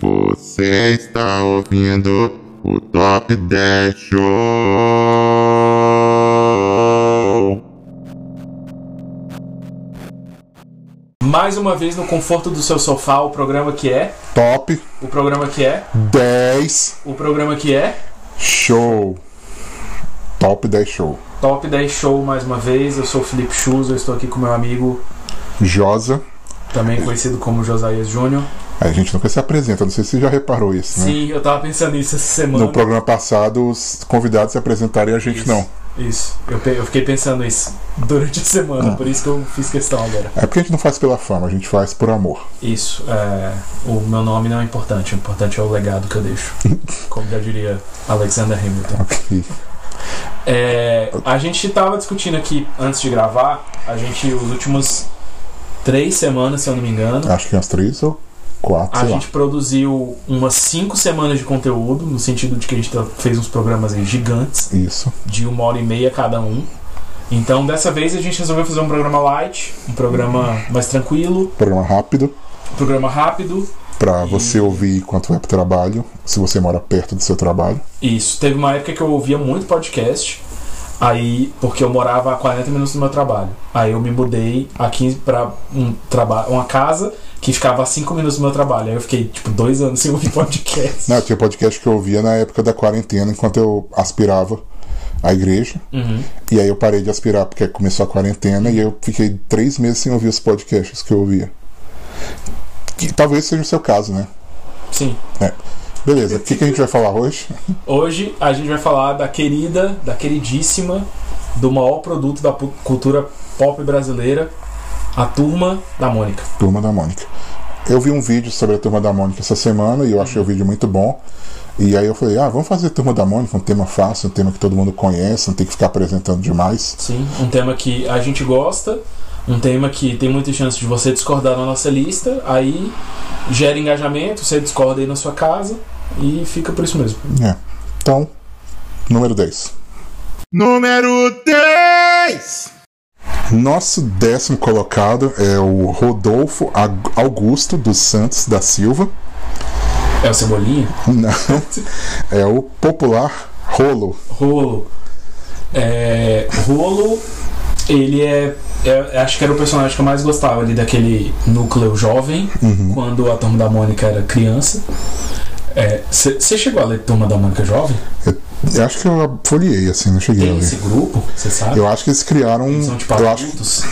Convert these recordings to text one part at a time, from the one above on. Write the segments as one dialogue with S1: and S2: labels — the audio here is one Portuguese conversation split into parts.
S1: Você está ouvindo o Top 10 Show.
S2: Mais uma vez no conforto do seu sofá, o programa que é,
S3: Top
S2: o programa que é,
S3: 10
S2: o programa que é,
S3: Show. Top 10 Show.
S2: Top 10 Show mais uma vez. Eu sou o Felipe Chus, eu estou aqui com meu amigo,
S3: Josa.
S2: também conhecido como Josias Júnior.
S3: A gente nunca se apresenta, não sei se você já reparou isso, né?
S2: Sim, eu tava pensando nisso essa semana.
S3: No programa passado, os convidados se apresentaram e a gente
S2: Isso.
S3: não.
S2: Isso, eu, eu fiquei pensando isso durante a semana, por isso que eu fiz questão agora.
S3: É porque a gente não faz pela fama, a gente faz por amor.
S2: Isso, é, o meu nome não é importante, o importante é o legado que eu deixo. Como já diria Alexander Hamilton.
S3: Ok.
S2: É, a gente tava discutindo aqui antes de gravar, a gente, os últimos três semanas, se eu não me engano,
S3: Acho que umas três ou quatro,
S2: a
S3: sei lá.
S2: gente produziu umas cinco semanas de conteúdo, no sentido de que a gente fez uns programas aí gigantes,
S3: Isso.
S2: de uma hora e meia cada um. Então, dessa vez a gente resolveu fazer um programa light, um programa mais tranquilo,
S3: Programa rápido,
S2: um programa rápido.
S3: pra
S2: E-
S3: você ouvir enquanto vai pro trabalho, se você mora perto do seu trabalho.
S2: Isso, teve uma época que eu ouvia muito podcast, aí porque eu morava a 40 minutos do meu trabalho. Aí eu me mudei aqui pra um traba uma casa que ficava a 5 minutos do meu trabalho. Aí eu fiquei tipo dois anos sem ouvir podcast.
S3: Não, tinha podcast que eu ouvia na época da quarentena, enquanto eu aspirava a igreja.
S2: Uhum.
S3: E aí eu parei de aspirar porque começou a quarentena e eu fiquei três meses sem ouvir os podcasts que eu ouvia. Que talvez seja o seu caso, né?
S2: Sim.
S3: Beleza, o que, que a gente vai falar hoje?
S2: Hoje a gente vai falar da querida, da queridíssima, do maior produto da cultura pop brasileira, a Turma da Mônica.
S3: Turma da Mônica. Eu vi um vídeo sobre a Turma da Mônica essa semana e eu achei o vídeo muito bom. E aí eu falei, ah, vamos fazer Turma da Mônica, um tema fácil, um tema que todo mundo conhece, não tem que ficar apresentando demais.
S2: Sim, um tema que a gente gosta, um tema que tem muita chance de você discordar na nossa lista, aí gera engajamento, você discorda aí na sua casa e fica por isso mesmo.
S3: É. Então, número 10.
S1: Número 10.
S3: Nosso décimo colocado é o Rodolfo Augusto dos Santos da Silva.
S2: É o Cebolinha?
S3: Não, é o popular Rolo.
S2: Rolo. É, Rolo, ele é, é- Acho que era o personagem que eu mais gostava ali daquele núcleo jovem, quando a Turma da Mônica era criança. Você chegou a ler Turma da Mônica Jovem?
S3: Eu acho que eu folhei, assim, não cheguei a
S2: Tem esse grupo, você sabe?
S3: Eu acho que eles criaram.
S2: Eles são tipo
S3: Eu acho,
S2: adultos,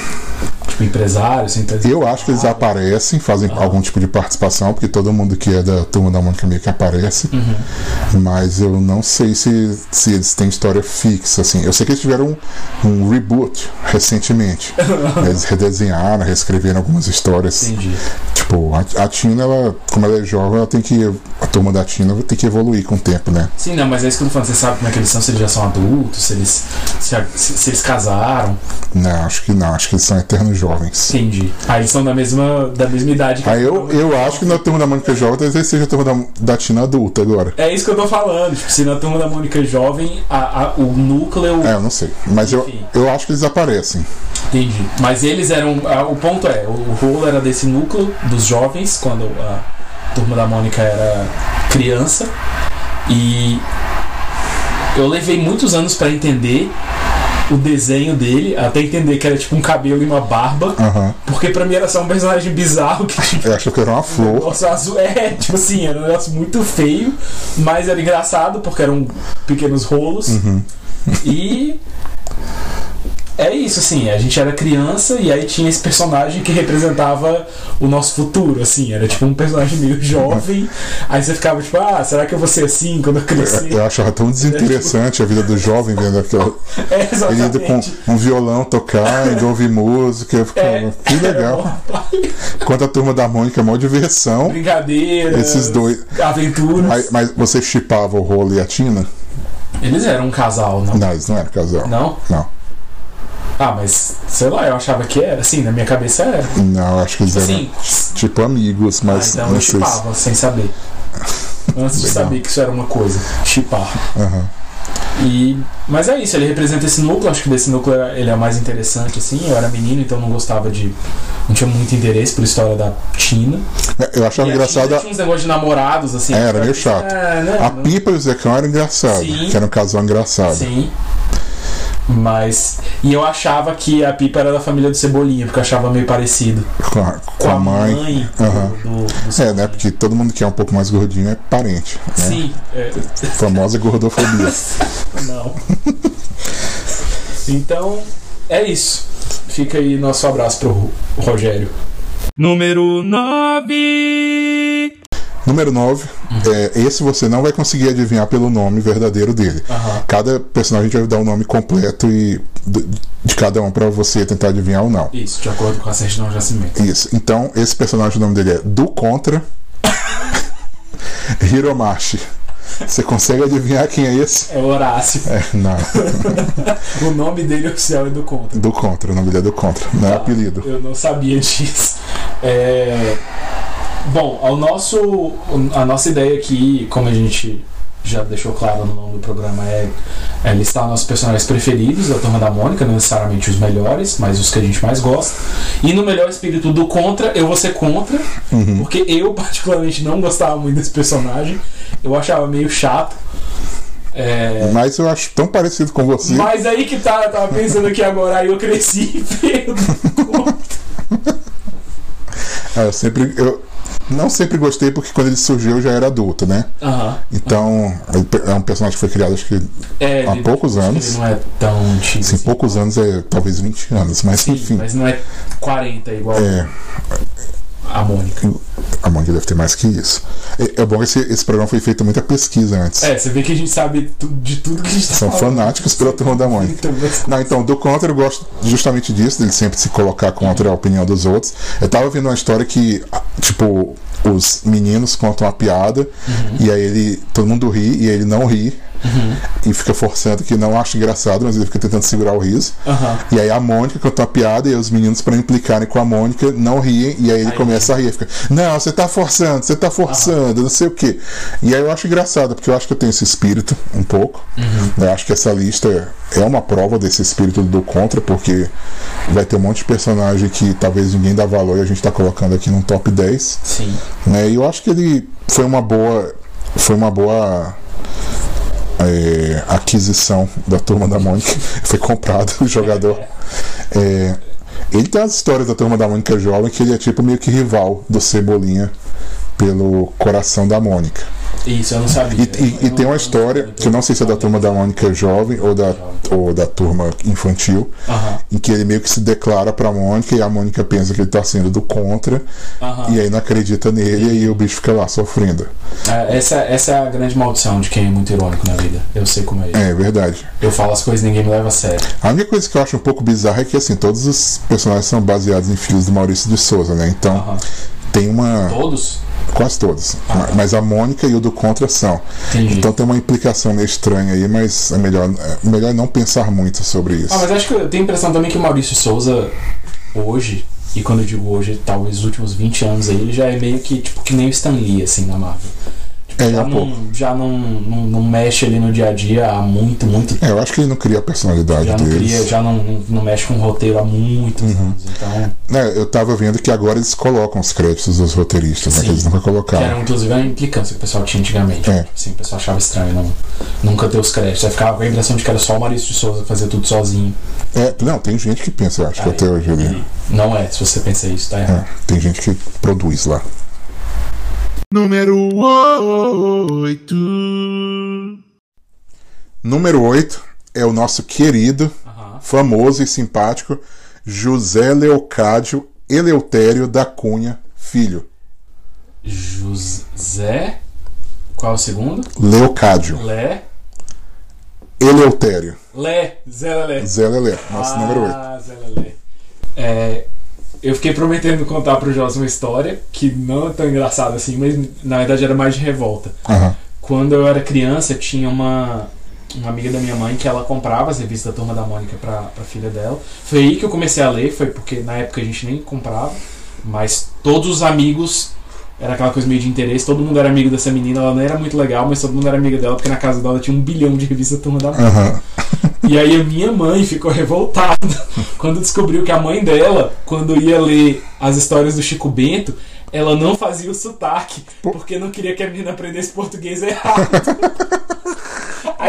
S2: tipo empresários, sem
S3: eu acho que eles aparecem, fazem algum tipo de participação, porque todo mundo que é da turma da Mônica meio que aparece. Mas eu não sei se, se eles têm história fixa, assim. Eu sei que eles tiveram um, um reboot recentemente. eles redesenharam, reescreveram algumas histórias.
S2: Entendi.
S3: Tipo, a, a Tina, ela, como ela é jovem, ela tem que. A turma da Tina ter que evoluir com o tempo, né?
S2: Sim, não, mas é isso que eu tô falando. Você sabe como é que eles são, se eles já são adultos, se eles, se, se- se eles casaram.
S3: Não, acho que não, acho que eles são eternos jovens.
S2: Entendi. Aí eles são da mesma, da mesma idade que
S3: Aí eu, eu acho que na turma da Mônica Jovem talvez seja a turma da, da Tina adulta agora.
S2: É isso que eu tô falando. Tipo, se na turma da Mônica Jovem, a, a- o núcleo.
S3: É, eu não sei. Mas eu,
S2: Enfim.
S3: eu acho que eles aparecem.
S2: Entendi. Mas eles eram. ah, O ponto é, o rolo era desse núcleo dos jovens, quando a turma da Mônica era criança. E eu levei muitos anos pra entender o desenho dele, até entender que era tipo um cabelo e uma barba.
S3: Aham.
S2: Porque pra mim era só um personagem bizarro que tipo.
S3: Eu acho que era uma flor.
S2: Nossa, azul é, tipo assim, era um negócio muito feio, mas era engraçado porque eram pequenos rolos. E é isso, assim, a gente era criança e aí tinha esse personagem que representava o nosso futuro, assim, era tipo um personagem meio jovem. Aí você ficava tipo, ah, será que eu vou ser assim quando eu crescer?
S3: Eu achava tão desinteressante a vida do jovem vendo aquela.
S2: É,
S3: Ele indo com
S2: exatamente.
S3: um violão tocar, indo ouvir música. Eu ficava,
S2: É,
S3: que legal. Enquanto a turma da Mônica é mó diversão.
S2: Brincadeira,
S3: Esses dois.
S2: aventuras.
S3: Mas, mas você chipava o Rolo e a Tina?
S2: Eles eram um casal, não?
S3: Não, eles não eram casal.
S2: Não?
S3: Não.
S2: Ah, mas sei lá, eu achava que era, assim, na minha cabeça era.
S3: Não, acho que eles eram
S2: Assim,
S3: tipo amigos,
S2: ah,
S3: mas
S2: então
S3: não
S2: eu chipava, sem saber. Antes de saber que isso era uma coisa. Chipar.
S3: Aham.
S2: E, mas é isso, ele representa esse núcleo, acho que desse núcleo ele é o mais interessante, assim. Eu era menino, então não gostava de. não tinha muito interesse pela história da Tina.
S3: É, Eu achava
S2: E
S3: engraçado. A-
S2: tinha uns negócios de namorados, assim.
S3: É, era meio chato.
S2: Né?
S3: A
S2: Não-
S3: Pipa e o Zecão eram engraçados,
S2: Sim.
S3: que era um casal engraçado.
S2: Sim. Mas. E eu achava que a Pipa era da família do Cebolinha, porque eu achava meio parecido.
S3: Com a, com a mãe.
S2: do,
S3: Aham.
S2: do, do
S3: É, né? Porque todo mundo que é um pouco mais gordinho é parente. Né?
S2: Sim, é,
S3: Famosa gordofobia.
S2: não. Então, é isso. Fica aí nosso abraço pro Ro- Rogério.
S4: Número 9.
S3: Número 9. É, esse você não vai conseguir adivinhar pelo nome verdadeiro dele.
S2: Aham.
S3: Cada personagem vai dar o nome completo e de cada um pra você tentar adivinhar ou não.
S2: Isso, de acordo com a certidão de nascimento.
S3: Isso. Então, esse personagem, o nome dele é Do Contra Hiromashi. Você consegue adivinhar quem é esse?
S2: É Horácio.
S3: É, não.
S2: O nome dele oficial é do Contra.
S3: Do Contra. O nome dele é Do Contra. Não é apelido.
S2: Eu não sabia disso. É, Bom, ao nosso, a nossa ideia aqui, como a gente já deixou claro no nome do programa, é, é listar nossos personagens preferidos da Turma da Mônica, não necessariamente os melhores, mas os que a gente mais gosta. E no melhor espírito do contra, eu vou ser contra,
S3: Uhum.
S2: porque eu particularmente não gostava muito desse personagem. Eu achava meio chato. É,
S3: Mas eu acho tão parecido com você.
S2: mas aí que tá, eu tava pensando aqui agora, aí eu cresci vendo.
S3: É, eu sempre. Eu não sempre gostei porque quando ele surgiu eu já era adulto, né? Então, é um personagem que foi criado acho que
S2: É,
S3: Há
S2: ele-
S3: poucos anos.
S2: Ele não é tão antigo.
S3: assim,
S2: assim.
S3: poucos anos é talvez 20 anos, mas
S2: Sim,
S3: enfim.
S2: mas não é 40 igual
S3: É,
S2: a Mônica.
S3: A Mônica deve ter mais que isso. É, é bom que esse, esse programa foi feito muita pesquisa antes.
S2: É, você vê que a gente sabe de tudo que a gente tá
S3: São
S2: falando.
S3: fanáticos pela turma da Mônica.
S2: Então, mas-
S3: Não, então, do contra eu gosto justamente disso, dele sempre se colocar contra a opinião dos outros. Eu tava vendo uma história que, tipo, os meninos contam uma piada e aí ele. todo mundo ri e ele não ri. E fica forçando que não acha engraçado, mas ele fica tentando segurar o riso.
S2: Aham.
S3: E aí a Mônica conta uma piada e os meninos, pra implicarem com a Mônica, não riem. E aí ele
S2: Aí-
S3: começa a rir. Fica, não, você tá forçando, você tá forçando, não sei o quê. E aí eu acho engraçado, porque eu acho que eu tenho esse espírito um pouco. Eu acho que essa lista é uma prova desse espírito do contra, porque vai ter um monte de personagem que talvez ninguém dá valor e a gente tá colocando aqui num top 10.
S2: Sim.
S3: Né? E eu acho que ele foi uma boa. Foi uma boa. É, aquisição da turma da Mônica. foi comprado o jogador. É, ele tem as histórias da turma da Mônica jovem que ele é tipo meio que rival do Cebolinha pelo coração da Mônica.
S2: Isso, eu não sabia.
S3: E, e- e tem uma história, que eu não sei se é da turma da Mônica jovem ou da, ou da turma infantil,
S2: Aham.
S3: em que ele meio que se declara pra Mônica e a Mônica pensa que ele tá sendo do contra,
S2: Aham.
S3: e aí não acredita nele e aí o bicho fica lá sofrendo.
S2: É, essa, essa é a grande maldição de quem é muito irônico na vida. Eu sei como é isso.
S3: É verdade.
S2: Eu falo as coisas e ninguém me leva a sério.
S3: A única coisa que eu acho um pouco bizarra é que assim, todos os personagens são baseados em filhos do Maurício de Souza, né? Então
S2: Aham.
S3: tem uma.
S2: Todos?
S3: Quase todos.
S2: Ah.
S3: Mas a Mônica e o do Contra são.
S2: Entendi.
S3: Então tem uma implicação meio estranha aí, mas é melhor, é melhor não pensar muito sobre isso.
S2: Ah, mas acho que eu tenho a impressão também que o Maurício Souza, hoje, e quando eu digo hoje, talvez os últimos 20 anos aí, ele já é meio que tipo que nem o Stan Lee, assim, na Marvel.
S3: É,
S2: já não, já não, não, não mexe ali no dia a dia há muito, muito tempo.
S3: É, eu acho que ele não cria a personalidade
S2: Já não
S3: deles.
S2: cria, já não, não, não mexe com o roteiro há muitos
S3: Uhum.
S2: anos. Então,
S3: É, eu tava vendo que agora eles colocam os créditos dos roteiristas, né?
S2: Sim.
S3: Que eles nunca
S2: que era
S3: colocaram.
S2: inclusive a implicância que o pessoal tinha antigamente.
S3: É.
S2: Assim, o pessoal achava estranho não, nunca ter os créditos. Aí ficava com a impressão de que era só o Maurício de Souza que fazia tudo sozinho.
S3: É, não, tem gente que pensa, eu acho que
S2: Aí,
S3: até hoje ali.
S2: e Não é, se você pensa isso, tá errado.
S3: É, tem gente que produz lá.
S4: Número 8.
S3: Número 8 é o nosso querido,
S2: Aham.
S3: famoso e simpático José Leocádio Eleutério da Cunha Filho.
S2: José. Qual é o segundo?
S3: Leocádio
S2: Lé.
S3: Eleutério.
S2: Lé. Zé Lé.
S3: Zé Lelé, nosso
S2: ah,
S3: número 8.
S2: Zé Lelé. É, eu fiquei prometendo contar pro Jos uma história que não é tão engraçada assim, mas na verdade era mais de revolta.
S3: Aham.
S2: Quando eu era criança, tinha uma, uma amiga da minha mãe que ela comprava as revistas da Turma da Mônica pra, pra filha dela. Foi aí que eu comecei a ler, foi porque na época a gente nem comprava, mas todos os amigos era aquela coisa meio de interesse, todo mundo era amigo dessa menina, ela não era muito legal, mas todo mundo era amigo dela, porque na casa dela tinha um bilhão de revistas Turma da Mônica.
S3: Aham.
S2: E aí a minha mãe ficou revoltada quando descobriu que a mãe dela, quando ia ler as histórias do Chico Bento, ela não fazia o sotaque, porque não queria que a menina aprendesse português errado.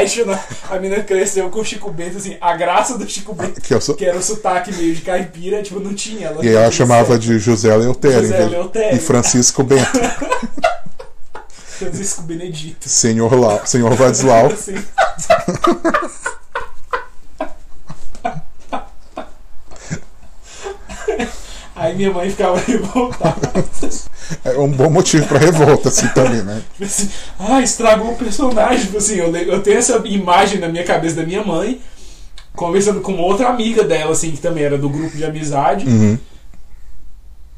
S2: Xana, a menina cresceu com o Chico Bento, assim, a graça do Chico Bento,
S3: Que eu sou-
S2: que era o sotaque meio de caipira, tipo, não tinha. Ela
S3: E aí ela
S2: não
S3: chamava
S2: tinha
S3: de José Eleutério.
S2: José Eleutério.
S3: E Francisco Bento.
S2: Francisco Benedito.
S3: Senhor, Lau, Senhor Vadislau.
S2: Assim. Aí minha mãe ficava revoltada.
S3: É um bom motivo pra revolta, assim, também, né?
S2: Tipo assim, ah, estragou o personagem. Tipo assim, eu, eu tenho essa imagem na minha cabeça da minha mãe, conversando com uma outra amiga dela, assim, que também era do grupo de amizade.
S3: Uhum.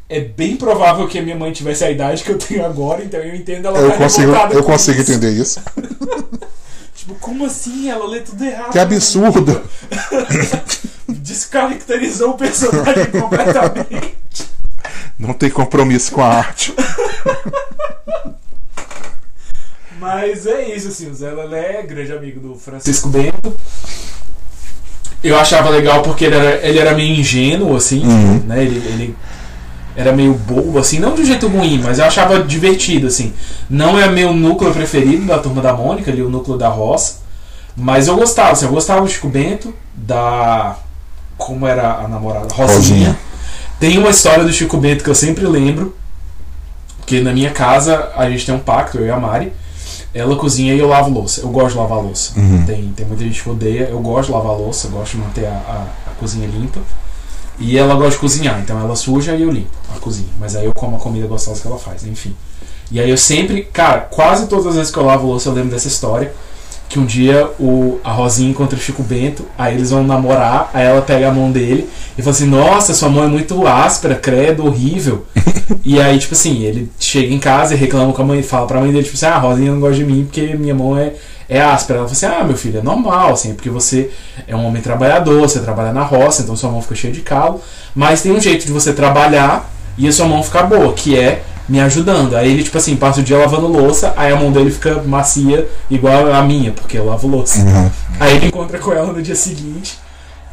S2: É bem provável que a minha mãe tivesse a idade que eu tenho agora, então eu entendo ela
S3: Eu
S2: tá
S3: consigo, eu consigo
S2: isso.
S3: entender isso.
S2: Tipo, como assim? Ela lê tudo errado.
S3: Que absurdo!
S2: Descaracterizou o personagem completamente.
S3: Não tem compromisso com a arte.
S2: Mas é isso, assim, o Zé Lelé é grande amigo do Francisco Bento. Eu achava legal porque ele era, ele era meio ingênuo, assim,
S3: Uhum.
S2: né? Ele, ele era meio bobo, assim, não de um jeito ruim, mas eu achava divertido, assim. Não é meu núcleo preferido da Turma da Mônica, ali o núcleo da roça. Mas eu gostava, assim, eu gostava do Chico Bento, da. Como era a namorada? Rosinha.
S3: Rosinha.
S2: Tem uma história do Chico Bento que eu sempre lembro. Porque na minha casa a gente tem um pacto, eu e a Mari. Ela cozinha e eu lavo louça. Eu gosto de lavar louça.
S3: Uhum.
S2: Tem, tem muita gente que odeia. Eu gosto de lavar louça, eu gosto de manter a, a, a cozinha limpa. E ela gosta de cozinhar, então ela suja e eu limpo a cozinha. Mas aí eu como a comida gostosa que ela faz, enfim. E aí eu sempre, cara, quase todas as vezes que eu lavo louça eu lembro dessa história. Que um dia o, a Rosinha encontra o Chico Bento, aí eles vão namorar, aí ela pega a mão dele e fala assim: Nossa, sua mão é muito áspera, credo, horrível. e aí, tipo assim, ele chega em casa e reclama com a mãe, fala pra mãe dele, tipo assim: Ah, a Rosinha não gosta de mim porque minha mão é, é áspera. Ela fala assim: Ah, meu filho, é normal, assim, porque você é um homem trabalhador, você trabalha na roça, então sua mão fica cheia de calo. Mas tem um jeito de você trabalhar e a sua mão ficar boa, que é me ajudando. Aí ele, tipo assim, passa o dia lavando louça, aí a mão dele fica macia, igual a minha, porque eu lavo louça.
S3: Uhum.
S2: Aí ele encontra com ela no dia seguinte.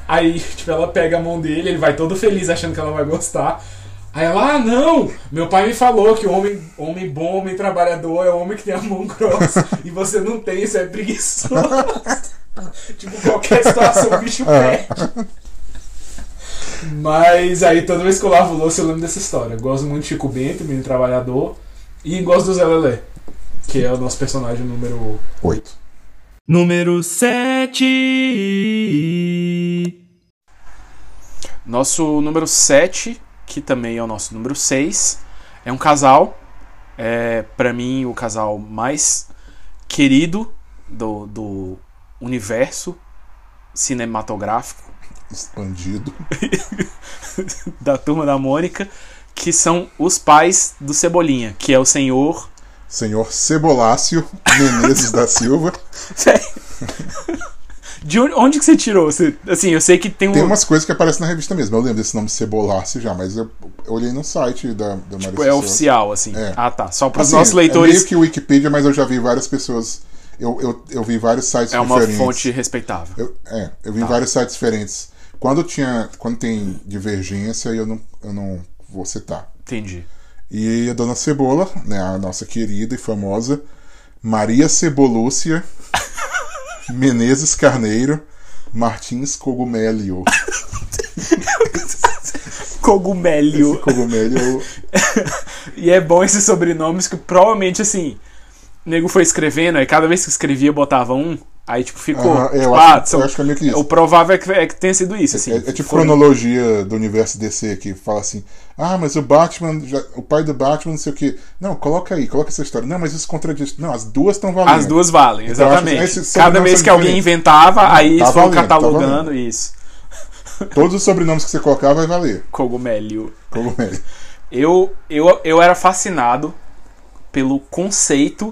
S2: Aí, tipo, ela pega a mão dele, ele vai todo feliz achando que ela vai gostar. Aí ela, ah, não! Meu pai me falou que o homem, homem bom, homem trabalhador é o homem que tem a mão grossa. e você não tem, isso é preguiçoso. tipo, qualquer situação o bicho perde. Mas aí toda vez que eu lavo louça eu lembro dessa história. Eu gosto muito de Chico Bento, menino trabalhador. E gosto do Zé Lelé, que é o nosso personagem número
S3: Oito.
S4: Número 7.
S2: Nosso número 7, que também é o nosso número 6, é um casal. É, para mim, o casal mais querido do, do universo cinematográfico
S3: Expandido.
S2: da Turma da Mônica, que são os pais do Cebolinha, que é o senhor.
S3: Senhor Cebolácio Menezes da Silva.
S2: De onde, que você tirou? Você- assim, eu sei que tem um.
S3: Tem umas coisas que aparecem na revista mesmo. Eu lembro desse nome Cebolácio já, mas eu, eu olhei no site da, da
S2: Tipo, é oficial, assim.
S3: É.
S2: Ah, tá. Só para os
S3: Assim,
S2: nossos
S3: É
S2: leitores.
S3: meio que Wikipedia, mas eu já vi várias pessoas. Eu, eu, eu vi vários sites
S2: É uma
S3: diferentes.
S2: fonte respeitável.
S3: Eu, é, eu vi
S2: Tá.
S3: vários sites diferentes. Quando tinha. Quando tem divergência, eu não, eu não vou citar.
S2: Entendi.
S3: E a dona Cebola, né, a nossa querida e famosa Maria Cebolúcia Menezes Carneiro Martins Cogumélio.
S2: Cogumélio.
S3: Esse cogumélio
S2: E é bom esses sobrenomes que provavelmente, assim, o nego foi escrevendo, aí cada vez que escrevia botava um, aí tipo ficou.
S3: É, eu
S2: tipo,
S3: acho-
S2: ah,
S3: eu
S2: são-
S3: acho que é meio que isso.
S2: O provável é que, é que tenha sido isso, assim.
S3: É, é tipo
S2: Foram-
S3: cronologia do universo DC que fala assim: ah, mas o Batman, já- o pai do Batman, não sei o que. Não, coloca aí, coloca essa história. Não, mas isso contradiz. Não, as duas estão valendo.
S2: As duas valem,
S3: Então, eu acho
S2: exatamente.
S3: esses
S2: Cada vez que alguém inventava, aí eles
S3: Tá
S2: foram
S3: valendo, tá
S2: catalogando isso.
S3: Todos os sobrenomes que você colocar vai valer.
S2: Cogumélio.
S3: Cogumélio.
S2: Eu, eu, eu era fascinado pelo conceito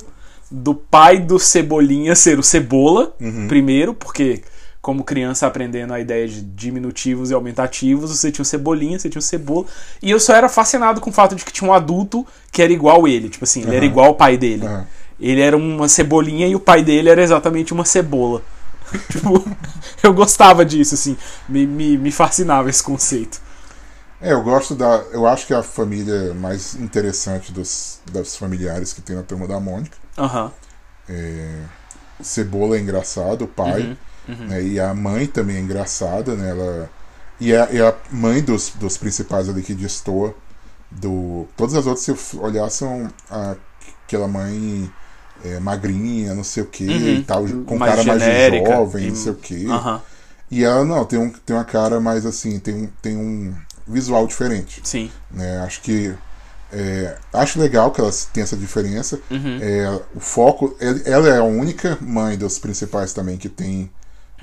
S2: do pai do Cebolinha ser o Cebola,
S3: Uhum.
S2: primeiro, porque como criança aprendendo a ideia de diminutivos e aumentativos, você tinha o Cebolinha, você tinha o Cebola. E eu só era fascinado com o fato de que tinha um adulto que era igual ele. Tipo assim, ele era igual ao pai dele.
S3: Aham.
S2: Ele era uma cebolinha e o pai dele era exatamente uma cebola. tipo, eu gostava disso, assim. Me, me, me fascinava esse conceito.
S3: É, eu gosto da. Eu acho que é a família mais interessante dos, dos familiares que tem na turma da Mônica.
S2: Aham.
S3: É, Cebola é engraçado, o pai.
S2: Uhum,
S3: né, e a mãe também é engraçada, né? Ela, e, a, e a mãe dos, dos principais ali que destoa do. Todas as outras, se olhar, são a- aquela mãe é, magrinha, não sei o que,
S2: Uhum.
S3: e tal, com
S2: Mais
S3: cara
S2: genérica
S3: mais jovem,
S2: e-
S3: não sei o que. E ela não, tem, um, tem uma cara mais assim, tem um, tem um visual diferente.
S2: Sim.
S3: Né? Acho que. É, acho legal que ela tenha essa diferença.
S2: Uhum.
S3: É, o foco. Ela é a única mãe dos principais também que tem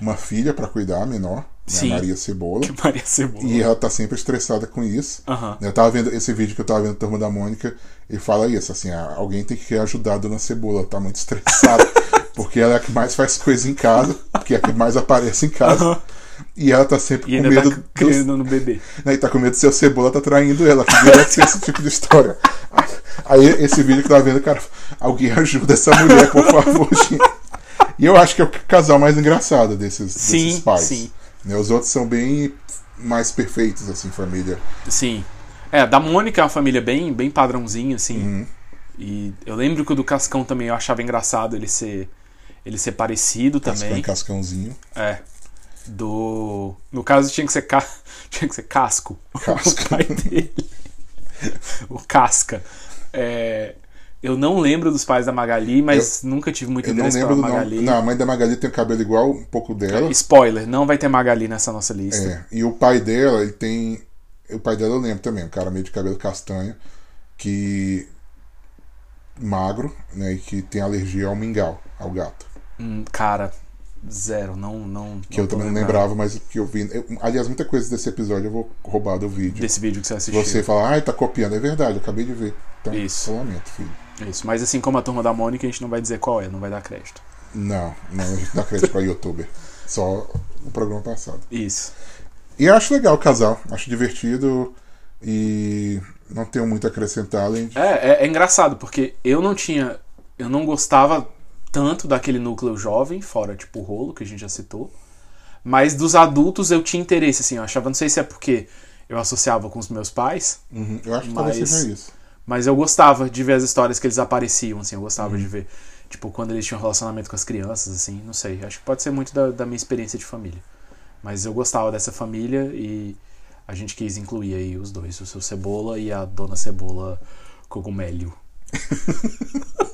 S3: uma filha pra cuidar, menor, né? Maria Cebola.
S2: Maria Cebola.
S3: E ela tá sempre estressada com isso.
S2: Aham.
S3: Eu tava vendo esse vídeo que eu tava vendo Turma da Mônica e fala isso, assim, ah, alguém tem que ajudar a Dona Cebola, ela tá muito estressada. porque ela é a que mais faz coisa em casa, que é a que mais aparece em casa.
S2: Aham.
S3: E ela tá sempre
S2: E
S3: com medo
S2: tá criando no bebê.
S3: e tá com medo de seu cebola tá traindo ela, que direto ser esse tipo de história. Aí esse vídeo que tava vendo, cara, alguém ajuda essa mulher, por favor, gente. E eu acho que é o casal mais engraçado desses,
S2: Sim,
S3: desses pais.
S2: sim.
S3: Né, os outros são bem mais perfeitos, assim, família.
S2: Sim. É, da Mônica é uma família bem, bem padrãozinha, assim.
S3: Uhum.
S2: E eu lembro que o do Cascão também eu achava engraçado ele ser. Ele ser parecido
S3: Cascão
S2: também.
S3: e cascãozinho.
S2: É. Do. No caso tinha que ser ca... tinha que ser casco.
S3: Casco.
S2: O pai dele. o Casca. É, Eu não lembro dos pais da Magali, mas nunca tive muito
S3: Eu não
S2: interesse
S3: lembro
S2: pela Magali.
S3: nome. Não, a mãe da Magali tem o cabelo igual um pouco dela.
S2: Spoiler, não vai ter Magali nessa nossa lista.
S3: É, e o pai dela, ele tem. O pai dela eu lembro também, um cara meio de cabelo castanho, que. magro, né? E que tem alergia ao mingau, ao gato.
S2: Hum, cara, zero. Não, não.
S3: Que eu
S2: tô
S3: também não lembrava, mas que eu vi. eu- aliás, muita coisa desse episódio eu vou roubar do vídeo.
S2: Desse vídeo que você assistiu.
S3: você falar, ai, tá copiando, é verdade, eu acabei de ver. Então,
S2: Isso.
S3: eu lamento, filho.
S2: Isso, mas assim como a turma da Mônica, a gente não vai dizer qual é, não vai dar crédito.
S3: Não, não, a gente dá crédito pra youtuber. Só o programa passado.
S2: Isso.
S3: E eu acho legal o casal, acho divertido e não tenho muito a acrescentar além de.
S2: É, é, é engraçado, porque eu não tinha. Eu não gostava tanto daquele núcleo jovem, fora tipo o rolo, que a gente já citou. Mas dos adultos eu tinha interesse, assim, eu achava, não sei se é porque eu associava com os meus pais,
S3: Uhum, eu acho que talvez
S2: Mas-
S3: seja isso.
S2: mas eu gostava de ver as histórias que eles apareciam, assim, eu gostava
S3: Uhum.
S2: de ver. Tipo, quando eles tinham relacionamento com as crianças, assim, não sei. Acho que pode ser muito da, da minha experiência de família. Mas eu gostava dessa família e a gente quis incluir aí os dois, o seu Cebola e a Dona Cebola Cogumélio.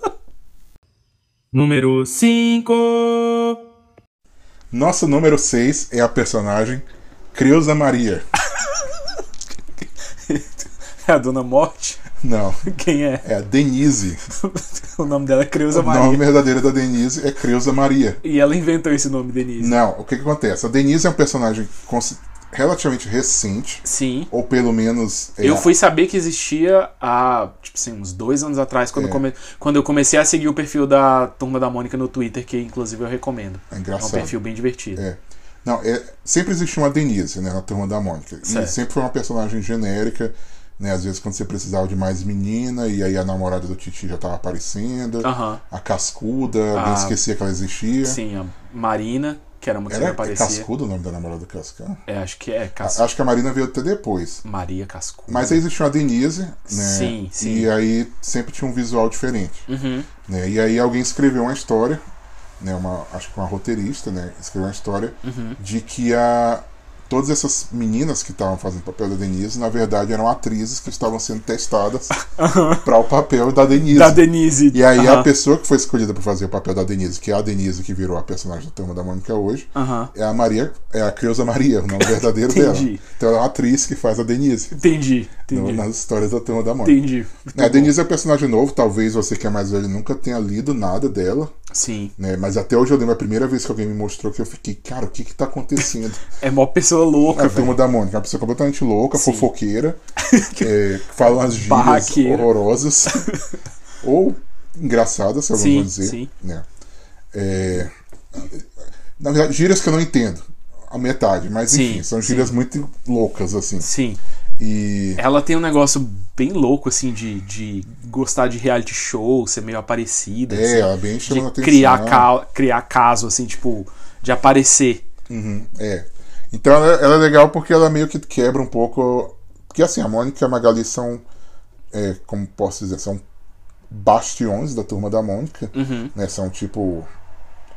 S4: Número 5.
S3: Nosso número 6 é a personagem Creuza Maria.
S2: É a Dona Morte?
S3: Não,
S2: Quem é?
S3: é a Denise.
S2: o nome dela é Creuza
S3: o
S2: Maria.
S3: nome verdadeiro da Denise é Creuza Maria.
S2: E ela inventou esse nome, Denise.
S3: Não, o que, que acontece? A Denise é um personagem relativamente recente,
S2: Sim.
S3: ou pelo menos. é,
S2: Eu fui saber que existia há, tipo assim, uns dois anos atrás, quando,
S3: É.
S2: eu come- quando eu comecei a seguir o perfil da Turma da Mônica no Twitter, que inclusive eu recomendo.
S3: É
S2: É um
S3: engraçado.
S2: perfil bem divertido.
S3: É. Não, é, sempre existiu uma Denise, né, na turma da Mônica. E sempre foi uma personagem genérica, né? Às vezes quando você precisava de mais menina, e aí a namorada do Titi já tava aparecendo. A Cascuda, alguém
S2: Ah,
S3: esquecia que ela existia.
S2: Sim, a Marina, que era uma que
S3: Era
S2: aparecia.
S3: Cascuda o nome da namorada do Cascão?
S2: É, acho que é. Cas...
S3: Acho que a Marina veio até depois.
S2: Maria Cascuda.
S3: Mas aí existia uma Denise, né?
S2: Sim, sim.
S3: E aí sempre tinha um visual diferente.
S2: Uhum.
S3: né? E aí alguém escreveu uma história, né? Uma, acho que uma roteirista, né? Escreveu uma história
S2: Uhum.
S3: de que a, todas essas meninas que estavam fazendo o papel da Denise, na verdade, eram atrizes que estavam sendo testadas para o papel da Denise.
S2: Da Denise.
S3: E aí
S2: Aham.
S3: a pessoa que foi escolhida para fazer o papel da Denise, que é a Denise que virou a personagem da Turma da Mônica hoje,
S2: Aham.
S3: é a Maria, é a Creuza Maria, o nome verdadeiro dela. Então ela é uma atriz que faz a Denise
S2: Entendi.
S3: no-
S2: Entendi.
S3: nas histórias da Turma da Mônica.
S2: Entendi. Muito
S3: A
S2: bom.
S3: Denise é um personagem novo, talvez você que é mais velho nunca tenha lido nada dela,
S2: Sim.
S3: né? Mas até hoje eu lembro a primeira vez que alguém me mostrou que eu fiquei, cara, o que que tá acontecendo?
S2: É mó pessoa louca,
S3: a
S2: velho.
S3: turma da Mônica, uma pessoa completamente louca,
S2: Sim.
S3: fofoqueira, é, fala umas gírias horrorosas. ou engraçadas, se alguns
S2: Sim,
S3: vão dizer.
S2: sim.
S3: Né? É, Na verdade, gírias que eu não entendo. A metade, mas
S2: Sim,
S3: enfim, são
S2: sim.
S3: gírias muito loucas, assim.
S2: Sim.
S3: E.
S2: Ela tem um negócio bem louco, assim, de, de gostar de reality show, ser meio aparecida.
S3: É,
S2: assim,
S3: ela bem chamando
S2: de
S3: atenção.
S2: criar, ca- criar caso, assim, tipo, de aparecer.
S3: Uhum, é. Então ela, ela é legal porque ela meio que quebra um pouco. Porque assim, a Mônica e a Magali são. É, como posso dizer, são bastiões da turma da Mônica.
S2: Uhum.
S3: Né, são tipo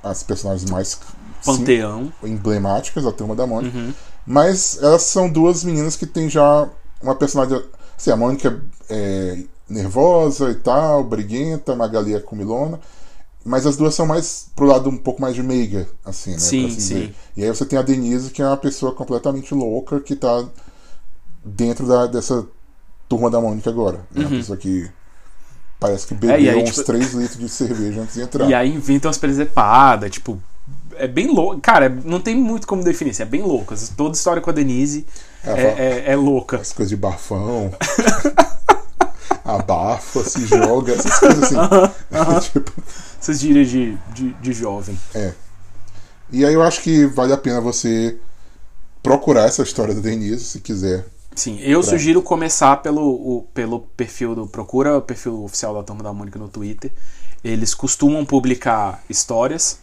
S3: as personagens mais
S2: Panteão.
S3: sim, emblemáticas da turma da Mônica.
S2: Uhum.
S3: Mas elas são duas meninas que têm já uma personalidade. Assim, a Mônica é nervosa e tal, briguenta, a Magali é comilona. Mas as duas são mais pro lado um pouco mais de meiga, assim, né?
S2: Sim,
S3: assim
S2: sim.
S3: dizer. E aí você tem a Denise, que é uma pessoa completamente louca, que tá dentro da, dessa turma da Mônica agora. É uma pessoa que parece que bebeu
S2: Uhum. É, e aí,
S3: uns
S2: tipo-
S3: 3 litros de cerveja antes de entrar.
S2: E aí inventam as presepadas, tipo. É bem louco. Cara, não tem muito como definir, é bem louco. Toda história com a Denise é,
S3: fala-
S2: é- é louca.
S3: As coisas de bafão. abafa, se joga, essas coisas assim. tipo,
S2: Essas gírias de, de, de jovem.
S3: é. E aí eu acho que vale a pena você procurar essa história da Denise, se quiser.
S2: Sim, eu
S3: Pra-
S2: sugiro começar pelo, o- pelo perfil do. Procura o perfil oficial da Turma da Mônica no Twitter. Eles costumam publicar histórias.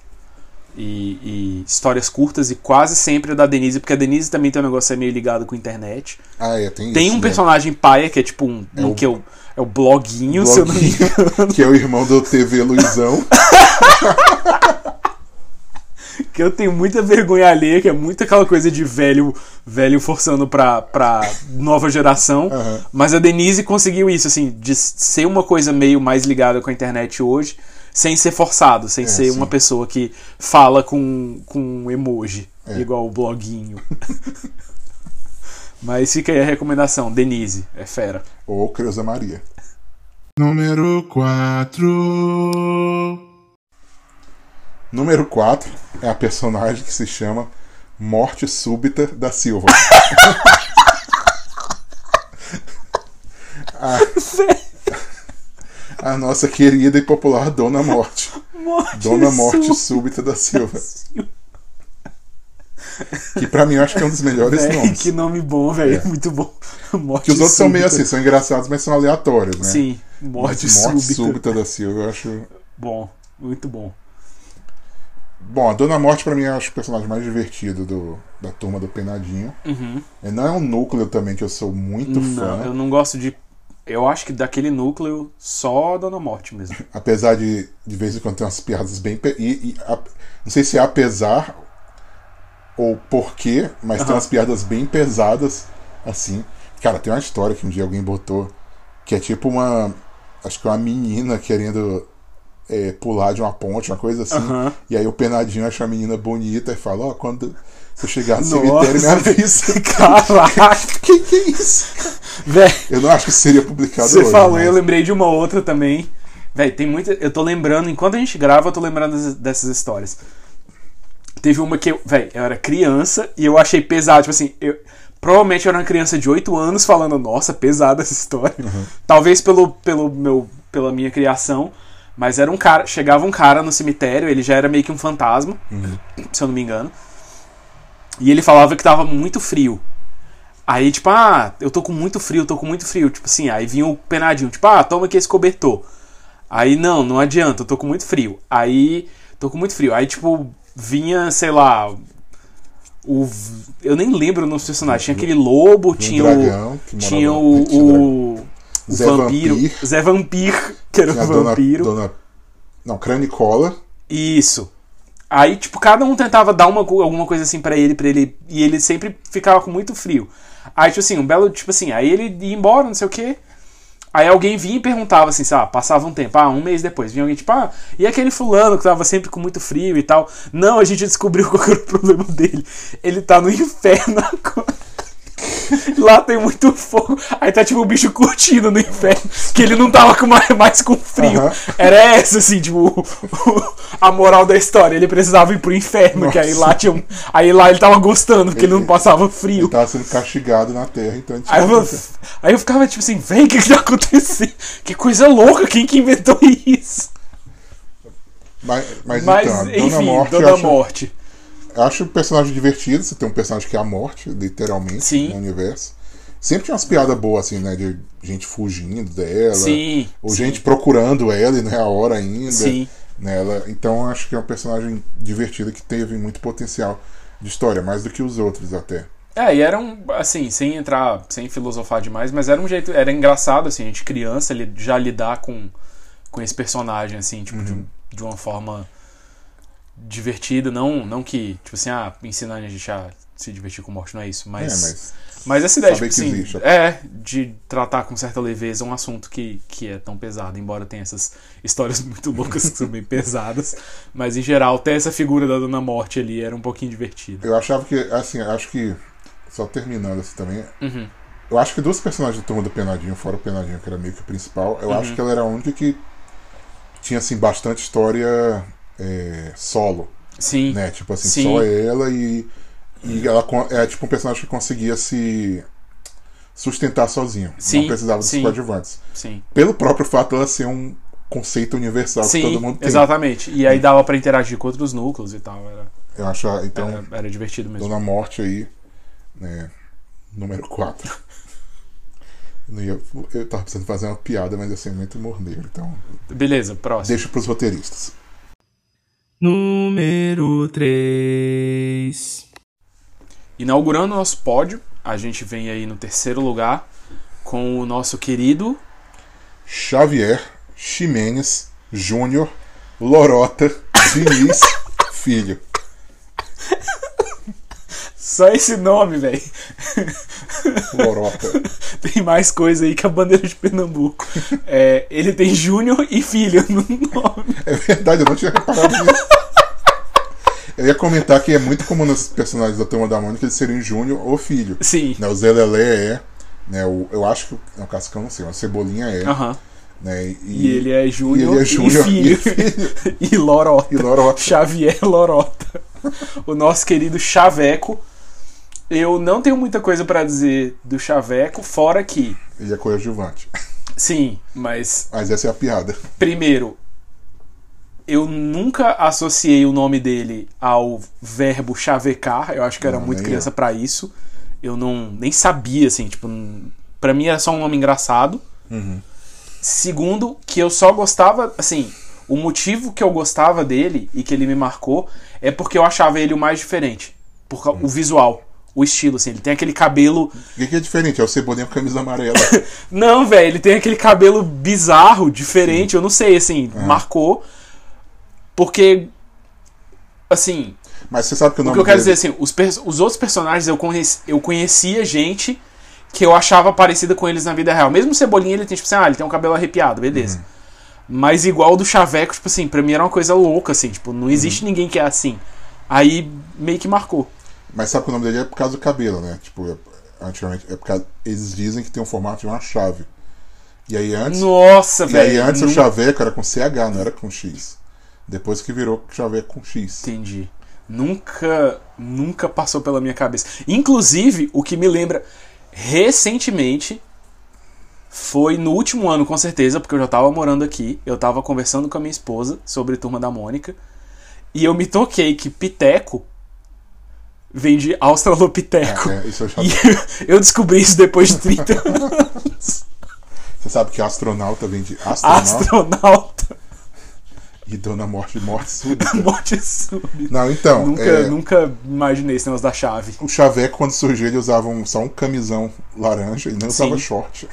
S2: E, e histórias curtas e quase sempre é da Denise, porque a Denise também tem um negócio aí meio ligado com a internet.
S3: Ah, é, tem,
S2: Tem
S3: isso,
S2: um
S3: né?
S2: personagem paia que é tipo um. um
S3: o-
S2: que é o, é o bloguinho, se eu não me engano.
S3: Bloguinho, que é o irmão do TV Luizão.
S2: Que eu tenho muita vergonha alheia, que é muito aquela coisa de velho velho forçando pra, pra nova geração.
S3: Aham.
S2: Mas a Denise conseguiu isso, assim, de ser uma coisa meio mais ligada com a internet hoje, sem ser forçado, sem ser
S3: sim.
S2: uma pessoa que fala com, com emoji,
S3: É.
S2: igual o bloguinho. Mas fica aí a recomendação, Denise, é fera.
S3: Ou Creuza Maria.
S1: Número 4.
S3: Número 4 é a personagem que se chama Morte Súbita da Silva. a, a nossa querida e popular Dona Morte.
S2: Morte
S3: Dona Morte. Súbita da Silva. Que pra mim eu acho que é um dos melhores
S2: Véi,
S3: nomes.
S2: que nome bom, velho, muito bom. Morte
S3: Que os outros são meio
S2: súbita.
S3: assim, são engraçados, mas são aleatórios, né?
S2: Sim, morte,
S3: Mas Morte
S2: súbita.
S3: Súbita da Silva, eu acho.
S2: Bom, muito bom.
S3: Bom, a Dona Morte pra mim eu acho o personagem mais divertido do, da turma do Penadinho.
S2: Uhum.
S3: Não é um núcleo também que eu sou muito fã.
S2: Não, eu não gosto de. Eu acho que daquele núcleo só a Dona Morte mesmo.
S3: Apesar de de vez em quando ter umas piadas bem. pe- E, e a- não sei se é apesar ou porquê, mas tem umas piadas bem pesadas assim. Cara, tem uma história que um dia alguém botou que é tipo uma. Acho que é uma menina querendo é, pular de uma ponte, uma coisa assim. E aí o penadinho acha a menina bonita e fala: Ó, quando você chegar no
S2: Nossa.
S3: cemitério, me avisa.
S2: Caraca,
S3: que que é isso? Eu não acho que seria publicado
S2: Você
S3: hoje.
S2: falou,
S3: mas-
S2: eu lembrei de uma outra também. Véi, tem muita. Eu tô lembrando, enquanto a gente grava, eu tô lembrando dessas, histórias. Teve uma que eu. Véi, eu era criança e eu achei pesado. Tipo assim, eu. Provavelmente eu era uma criança de 8 anos falando, nossa, pesada essa história. Talvez pelo, pelo meu, pela minha criação. Mas era um cara. Chegava um cara no cemitério, ele já era meio que um fantasma, se eu não me engano. E ele falava que tava muito frio. Aí, tipo, ah, eu tô com muito frio, tô com muito frio. Tipo assim, aí vinha o penadinho, tipo, ah, toma aqui esse cobertor. Aí, não, não adianta, eu tô com muito frio. Aí, tô com muito frio. Aí, tipo, vinha, sei lá. O. Eu nem lembro dos personagens. Tinha aquele lobo, tinha,
S3: Tinha um dragão, que
S2: o. Tinha o.
S3: tinha
S2: o, o
S3: Zé
S2: vampiro.
S3: Vampir.
S2: Zé Vampir, que era o
S3: dona,
S2: vampiro.
S3: dona. Não, Cranicola.
S2: Isso. Aí, tipo, cada um tentava dar uma, alguma coisa assim pra ele, para ele. E ele sempre ficava com muito frio. Aí, tipo assim, um belo, tipo assim, aí ele ia embora, não sei o quê. Aí alguém vinha e perguntava assim, sabe, passava um tempo, ah, um mês depois, vinha alguém tipo, ah, e aquele fulano que tava sempre com muito frio e tal. Não, a gente descobriu qual era o problema dele. Ele tá no inferno agora. Lá tem muito fogo. Aí tá tipo o bicho curtindo no inferno. Que ele não tava com mais, mais com frio.
S3: Aham.
S2: Era essa, assim, tipo, o- a moral da história. Ele precisava ir pro inferno, que aí
S3: Nossa.
S2: lá tinha um, Aí lá ele tava gostando, porque ele não passava
S3: Ele
S2: frio.
S3: tava sendo castigado na Terra, então ele
S2: Aí eu, aí eu ficava tipo assim, véi, o que que tá acontecendo? Que coisa louca, quem que inventou isso?
S3: Mas, mas,
S2: Mas,
S3: então, a
S2: enfim,
S3: Dona Morte.
S2: Dona Morte.
S3: Acho o personagem divertido. Você tem um personagem que é a morte, literalmente,
S2: Sim.
S3: no universo. Sempre tinha umas piadas boas, assim, né? De gente fugindo dela.
S2: Sim,
S3: Ou
S2: sim.
S3: gente procurando ela e não é a hora ainda.
S2: Sim.
S3: Nela. Então acho que é um personagem divertido que teve muito potencial de história, mais do que os outros até.
S2: É, e era um, assim, sem entrar, sem filosofar demais, mas era um jeito, era engraçado, assim, a gente criança já lidar com, com esse personagem, assim, tipo, de, um- de uma forma divertida, não, não que, tipo assim, ah, ensinando a gente a se divertir com morte, não é isso, mas...
S3: é, mas
S2: Mas essa ideia, tipo assim,
S3: existe.
S2: é, de tratar com certa leveza um assunto que, que é tão pesado, embora tenha essas histórias muito loucas que são bem pesadas, mas em geral, ter essa figura da Dona Morte ali era um pouquinho divertido.
S3: eu achava que, assim, acho que. Só terminando assim também.
S2: Uhum.
S3: Eu acho que dos personagens da turma do Penadinho, fora o Penadinho, que era meio que o principal, eu
S2: Uhum.
S3: acho que ela era a única que tinha, assim, bastante história é, solo.
S2: Sim,
S3: né? Tipo assim,
S2: Sim.
S3: só ela e, e ela é tipo um personagem que conseguia se sustentar sozinho.
S2: Sim,
S3: não precisava dos coadjuvantes.
S2: sim.
S3: Pelo próprio fato dela ser um conceito universal que
S2: Sim,
S3: todo mundo tem.
S2: exatamente. E aí dava pra interagir com outros núcleos e tal. Era,
S3: Eu acho, ah, então,
S2: era, era divertido mesmo.
S3: Dona Morte aí, né, número 4. Não ia- Eu tava precisando fazer uma piada, mas eu sei muito humor negro, então
S2: Beleza, próximo.
S3: deixa pros roteiristas.
S4: Número 3.
S2: Inaugurando o nosso pódio, a gente vem aí no terceiro lugar com o nosso querido.
S3: Xavier Ximenes Júnior Lorota Diniz Filho.
S2: Só esse nome, velho.
S3: Lorota.
S2: Tem mais coisa aí que a bandeira de Pernambuco. É, ele tem Júnior e filho no nome.
S3: É verdade, eu não tinha reparado nisso. Eu ia comentar que é muito comum nos personagens da Turma da Mônica eles serem Júnior ou Filho.
S2: Sim.
S3: Né, o Zé Lelé é, né, o, eu acho que não, o Cascão não sei, o Cebolinha é,
S2: Aham.
S3: né, e,
S2: E ele é Júnior
S3: e é Júnior
S2: e
S3: e
S2: filho. E Lorota.
S3: e Lorota.
S2: Xavier Lorota. O nosso querido Chaveco. Eu não tenho muita coisa pra dizer do Chaveco, fora que.
S3: Ele é coadjuvante.
S2: Sim, mas
S3: Mas essa é a piada.
S2: Primeiro, eu nunca associei o nome dele ao verbo chavecar. Eu acho que eu era
S3: Não,
S2: muito criança pra isso. Eu não nem sabia assim, tipo, pra mim era só um nome engraçado. Segundo, que eu só gostava, assim, o motivo que eu gostava dele e que ele me marcou é porque eu achava ele o mais diferente, por cau- o visual, o estilo assim, ele tem aquele cabelo
S3: O que, é diferente? É o Cebolinha com camisa amarela.
S2: não, velho, ele tem aquele cabelo bizarro, diferente, eu não sei, assim, marcou. Porque, assim,
S3: Mas você sabe que o
S2: o
S3: nome
S2: que eu quero
S3: dele...
S2: dizer, assim, os, os outros personagens eu, conheci, eu conhecia gente que eu achava parecida com eles na vida real. Mesmo o Cebolinha, ele tem, tipo assim, ah, ele tem um cabelo arrepiado, beleza. Mas igual o do Chaveco, tipo assim, pra mim era uma coisa louca, assim, tipo, não existe ninguém que é assim. Aí meio que marcou.
S3: Mas sabe que o nome dele é por causa do cabelo, né? Tipo, é- antigamente é por causa... Eles dizem que tem um formato de uma chave. E aí antes...
S2: Nossa,
S3: E
S2: velho.
S3: aí antes o
S2: não-
S3: chaveco era com CH, não era com X. Depois que virou chaveco com X.
S2: Entendi. Nunca, nunca passou pela minha cabeça. Inclusive, o que me lembra recentemente foi no último ano, com certeza, porque eu já tava morando aqui. Eu tava conversando com a minha esposa sobre Turma da Mônica. E eu me toquei que Piteco vem de Australopiteco.
S3: É, é, isso eu já...
S2: E eu descobri isso depois de 30 anos.
S3: Você sabe que astronauta vem de astronauta
S2: Astronauta.
S3: e Dona Morte Morte súbita.
S2: Morte súbita.
S3: Não, então,
S2: Nunca,
S3: é,
S2: nunca imaginei esse negócio da chave.
S3: o chaveco quando surgiu ele usava um- só um camisão laranja e não usava short.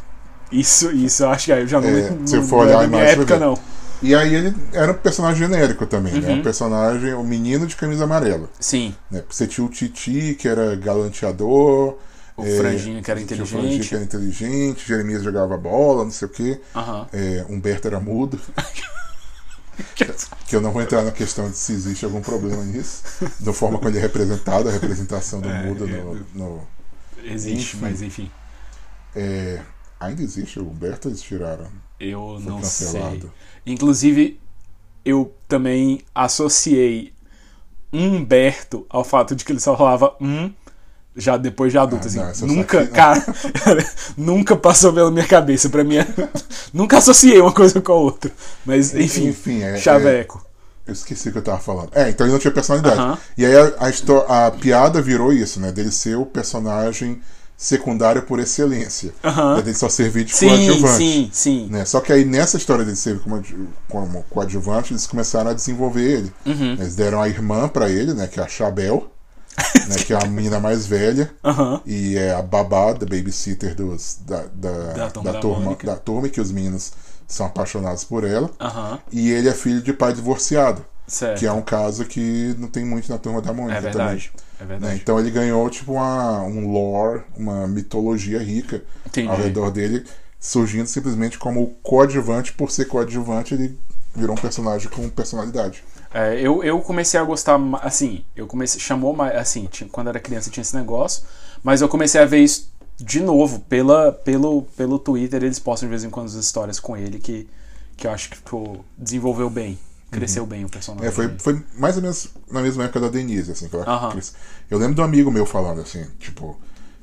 S2: Isso, isso, eu acho que aí eu já não,
S3: É,
S2: não
S3: se eu for olhar a imagem,
S2: época,
S3: você vai
S2: não.
S3: E aí ele era um personagem genérico também, né?
S2: Uhum.
S3: Um personagem, o menino de camisa amarela.
S2: Sim,
S3: Né? Porque Você tinha o Titi, que era galanteador.
S2: o
S3: é,
S2: franjinho que era
S3: tinha o Franginho,
S2: inteligente.
S3: que era inteligente. Jeremias jogava bola, não sei o quê.
S2: Aham.
S3: É, Humberto era mudo. que eu não vou entrar na questão de se existe algum problema nisso. Da forma como ele é representado, a representação do
S2: É,
S3: mudo
S2: é,
S3: no. no-
S2: Existe,
S3: Enfim.
S2: mas enfim.
S3: é, ainda existe o Humberto, eles tiraram.
S2: Eu
S3: Foi
S2: não sei.
S3: cancelado.
S2: Inclusive, eu também associei Humberto ao fato de que ele só falava um já depois de adulto,
S3: Ah,
S2: assim.
S3: não,
S2: nunca, cara, nunca passou pela minha cabeça. Pra mim, é- nunca associei uma coisa com a outra. Mas, enfim,
S3: Enfim, é-
S2: chaveco.
S3: Eu esqueci o que eu tava falando. É, então ele não tinha personalidade. E aí a, a, a piada virou isso, né? Dele ser o personagem secundário por excelência.
S2: Aham.
S3: Né, Dele só servir de
S2: Sim,
S3: coadjuvante.
S2: sim, sim.
S3: Né? Só que aí nessa história dele ser como, como coadjuvante, eles começaram a desenvolver ele.
S2: Uhum.
S3: Eles deram a irmã pra ele, né? Que é a Chabel, né, que é a menina mais velha.
S2: Aham.
S3: E é a babá, da babysitter dos, da, da,
S2: Da turma
S3: da turma, da turma, que os meninos são apaixonados por ela.
S2: Aham.
S3: E ele é filho de pai divorciado,
S2: Certo.
S3: que é um caso que não tem muito na turma da Mônica
S2: É verdade. É
S3: né?
S2: verdade.
S3: Então ele ganhou tipo uma, um lore, uma mitologia rica
S2: Entendi.
S3: ao redor dele, surgindo simplesmente como coadjuvante, por ser coadjuvante, ele virou um personagem com personalidade.
S2: É, eu, eu comecei a gostar, assim, eu comecei, chamou mais, assim, tinha- quando era criança tinha esse negócio, mas eu comecei a ver isso de novo pela, pelo, pelo Twitter, eles postam de vez em quando as histórias com ele que, que eu acho que desenvolveu bem, cresceu bem o personagem.
S3: É, foi, foi mais ou menos na mesma época da Denise, assim, que ela
S2: Aham.
S3: cresceu. Eu lembro de um amigo meu falando assim, tipo,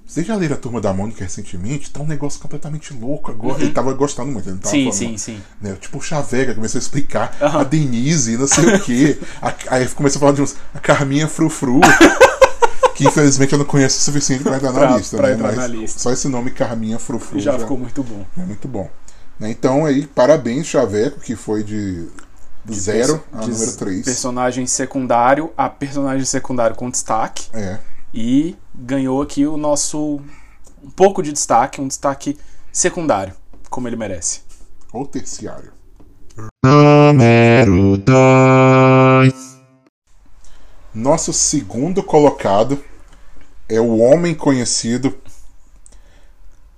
S3: vocês já leram a Turma da Mônica recentemente? Tá um negócio completamente louco agora. Ele tava gostando muito, ele tava
S2: Uhum. Sim,
S3: falando,
S2: sim, sim.
S3: Né? Tipo, o Chavega começou a explicar
S2: Aham.
S3: a Denise, não sei o quê. A- aí começou a falar de uns. A Carminha Frufru. que infelizmente eu não conheço o suficiente pra entrar na
S2: Pra-
S3: lista.
S2: pra
S3: né?
S2: entrar
S3: Mas
S2: na lista.
S3: Só esse nome Carminha Frufru
S2: Já ficou muito bom.
S3: é muito bom. Né? Então aí, parabéns, Chaveco, que foi de zero a número 3.
S2: Personagem secundário a personagem secundário com destaque.
S3: É.
S2: E ganhou aqui o nosso. Um pouco de destaque, um destaque secundário, como ele merece.
S3: Ou terciário.
S1: Número 2.
S3: Nosso segundo colocado é o homem conhecido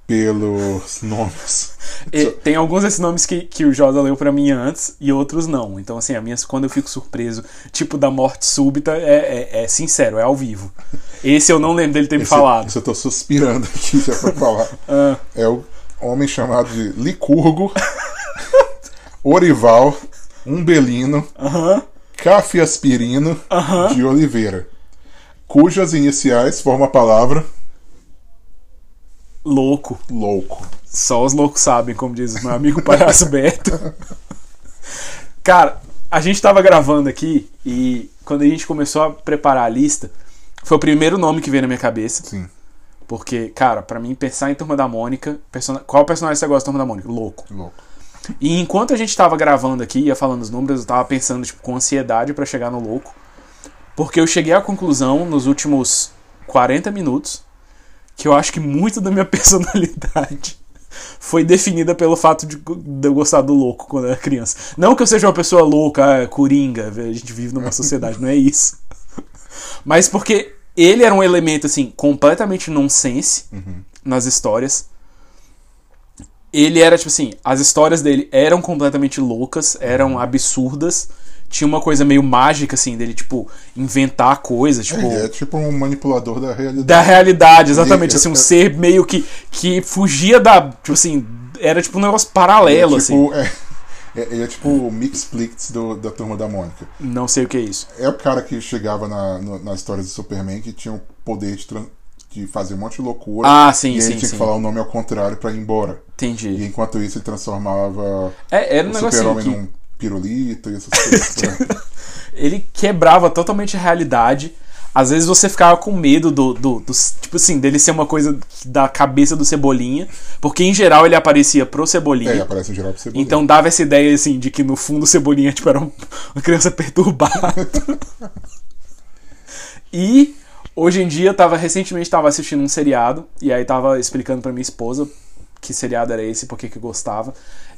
S3: pelos nomes.
S2: E tem alguns desses nomes que, que o Josa leu pra mim antes e outros não. Então, assim, a minha, quando eu fico surpreso, tipo da morte súbita, é, é, é sincero, é ao vivo. Esse eu não lembro dele ter me
S3: Esse-
S2: falado.
S3: Esse eu tô suspirando aqui já pra falar.
S2: Ah,
S3: É o homem chamado de Licurgo, Orival, Umbelino,
S2: Aham.
S3: Cafiaspirino de Oliveira, cujas iniciais formam a palavra
S2: louco.
S3: louco.
S2: Só os loucos sabem, como diz o meu amigo palhaço Beto. Cara, a gente tava gravando aqui e quando a gente começou a preparar a lista, foi o primeiro nome que veio na minha cabeça.
S3: Sim,
S2: Porque, cara, pra mim pensar em Turma da Mônica, persona- qual personagem você gosta de Turma da Mônica? Louco.
S3: louco.
S2: E enquanto a gente tava gravando aqui, ia falando os números, eu tava pensando tipo, com ansiedade pra chegar no louco. Porque eu cheguei à conclusão nos últimos 40 minutos que eu acho que muito da minha personalidade foi definida pelo fato de, eu gostar do louco quando eu era criança. Não que eu seja uma pessoa louca, ah, coringa, a gente vive numa sociedade, não é isso. Mas porque ele era um elemento assim completamente nonsense nas histórias. Ele era tipo assim, as histórias dele eram completamente loucas, eram absurdas. Tinha uma coisa meio mágica assim dele tipo inventar coisas, tipo
S3: Ele é tipo um manipulador da realidade.
S2: da realidade, exatamente,
S3: Ele-
S2: assim, um ser meio que que fugia da, tipo assim, era tipo um negócio paralelo
S3: Ele é
S2: assim.
S3: tipo, é, é- ele é tipo o Mixplix do, da turma da Mônica.
S2: Não sei o que é isso.
S3: É o cara que chegava na, no- nas histórias de Superman que tinha o poder de, de fazer um monte de loucura.
S2: Ah, sim,
S3: e
S2: sim,
S3: ele tinha
S2: sim.
S3: que falar o nome ao contrário pra ir embora. E
S2: Entendi.
S3: enquanto isso ele transformava
S2: É, era um
S3: o super-homem
S2: assim que
S3: num pirulito e essas coisas. né?
S2: ele quebrava totalmente a realidade. Às vezes você ficava com medo do, do, do- Tipo assim, dele ser uma coisa da cabeça do Cebolinha. Porque em geral ele aparecia pro Cebolinha.
S3: é, aparece em geral pra você
S2: Então dava essa ideia assim de que no fundo o Cebolinha tipo, era um- uma criança perturbada. e hoje em dia eu tava recentemente tava assistindo um seriado e aí tava explicando pra minha esposa que seriado era esse, por que eu gostava.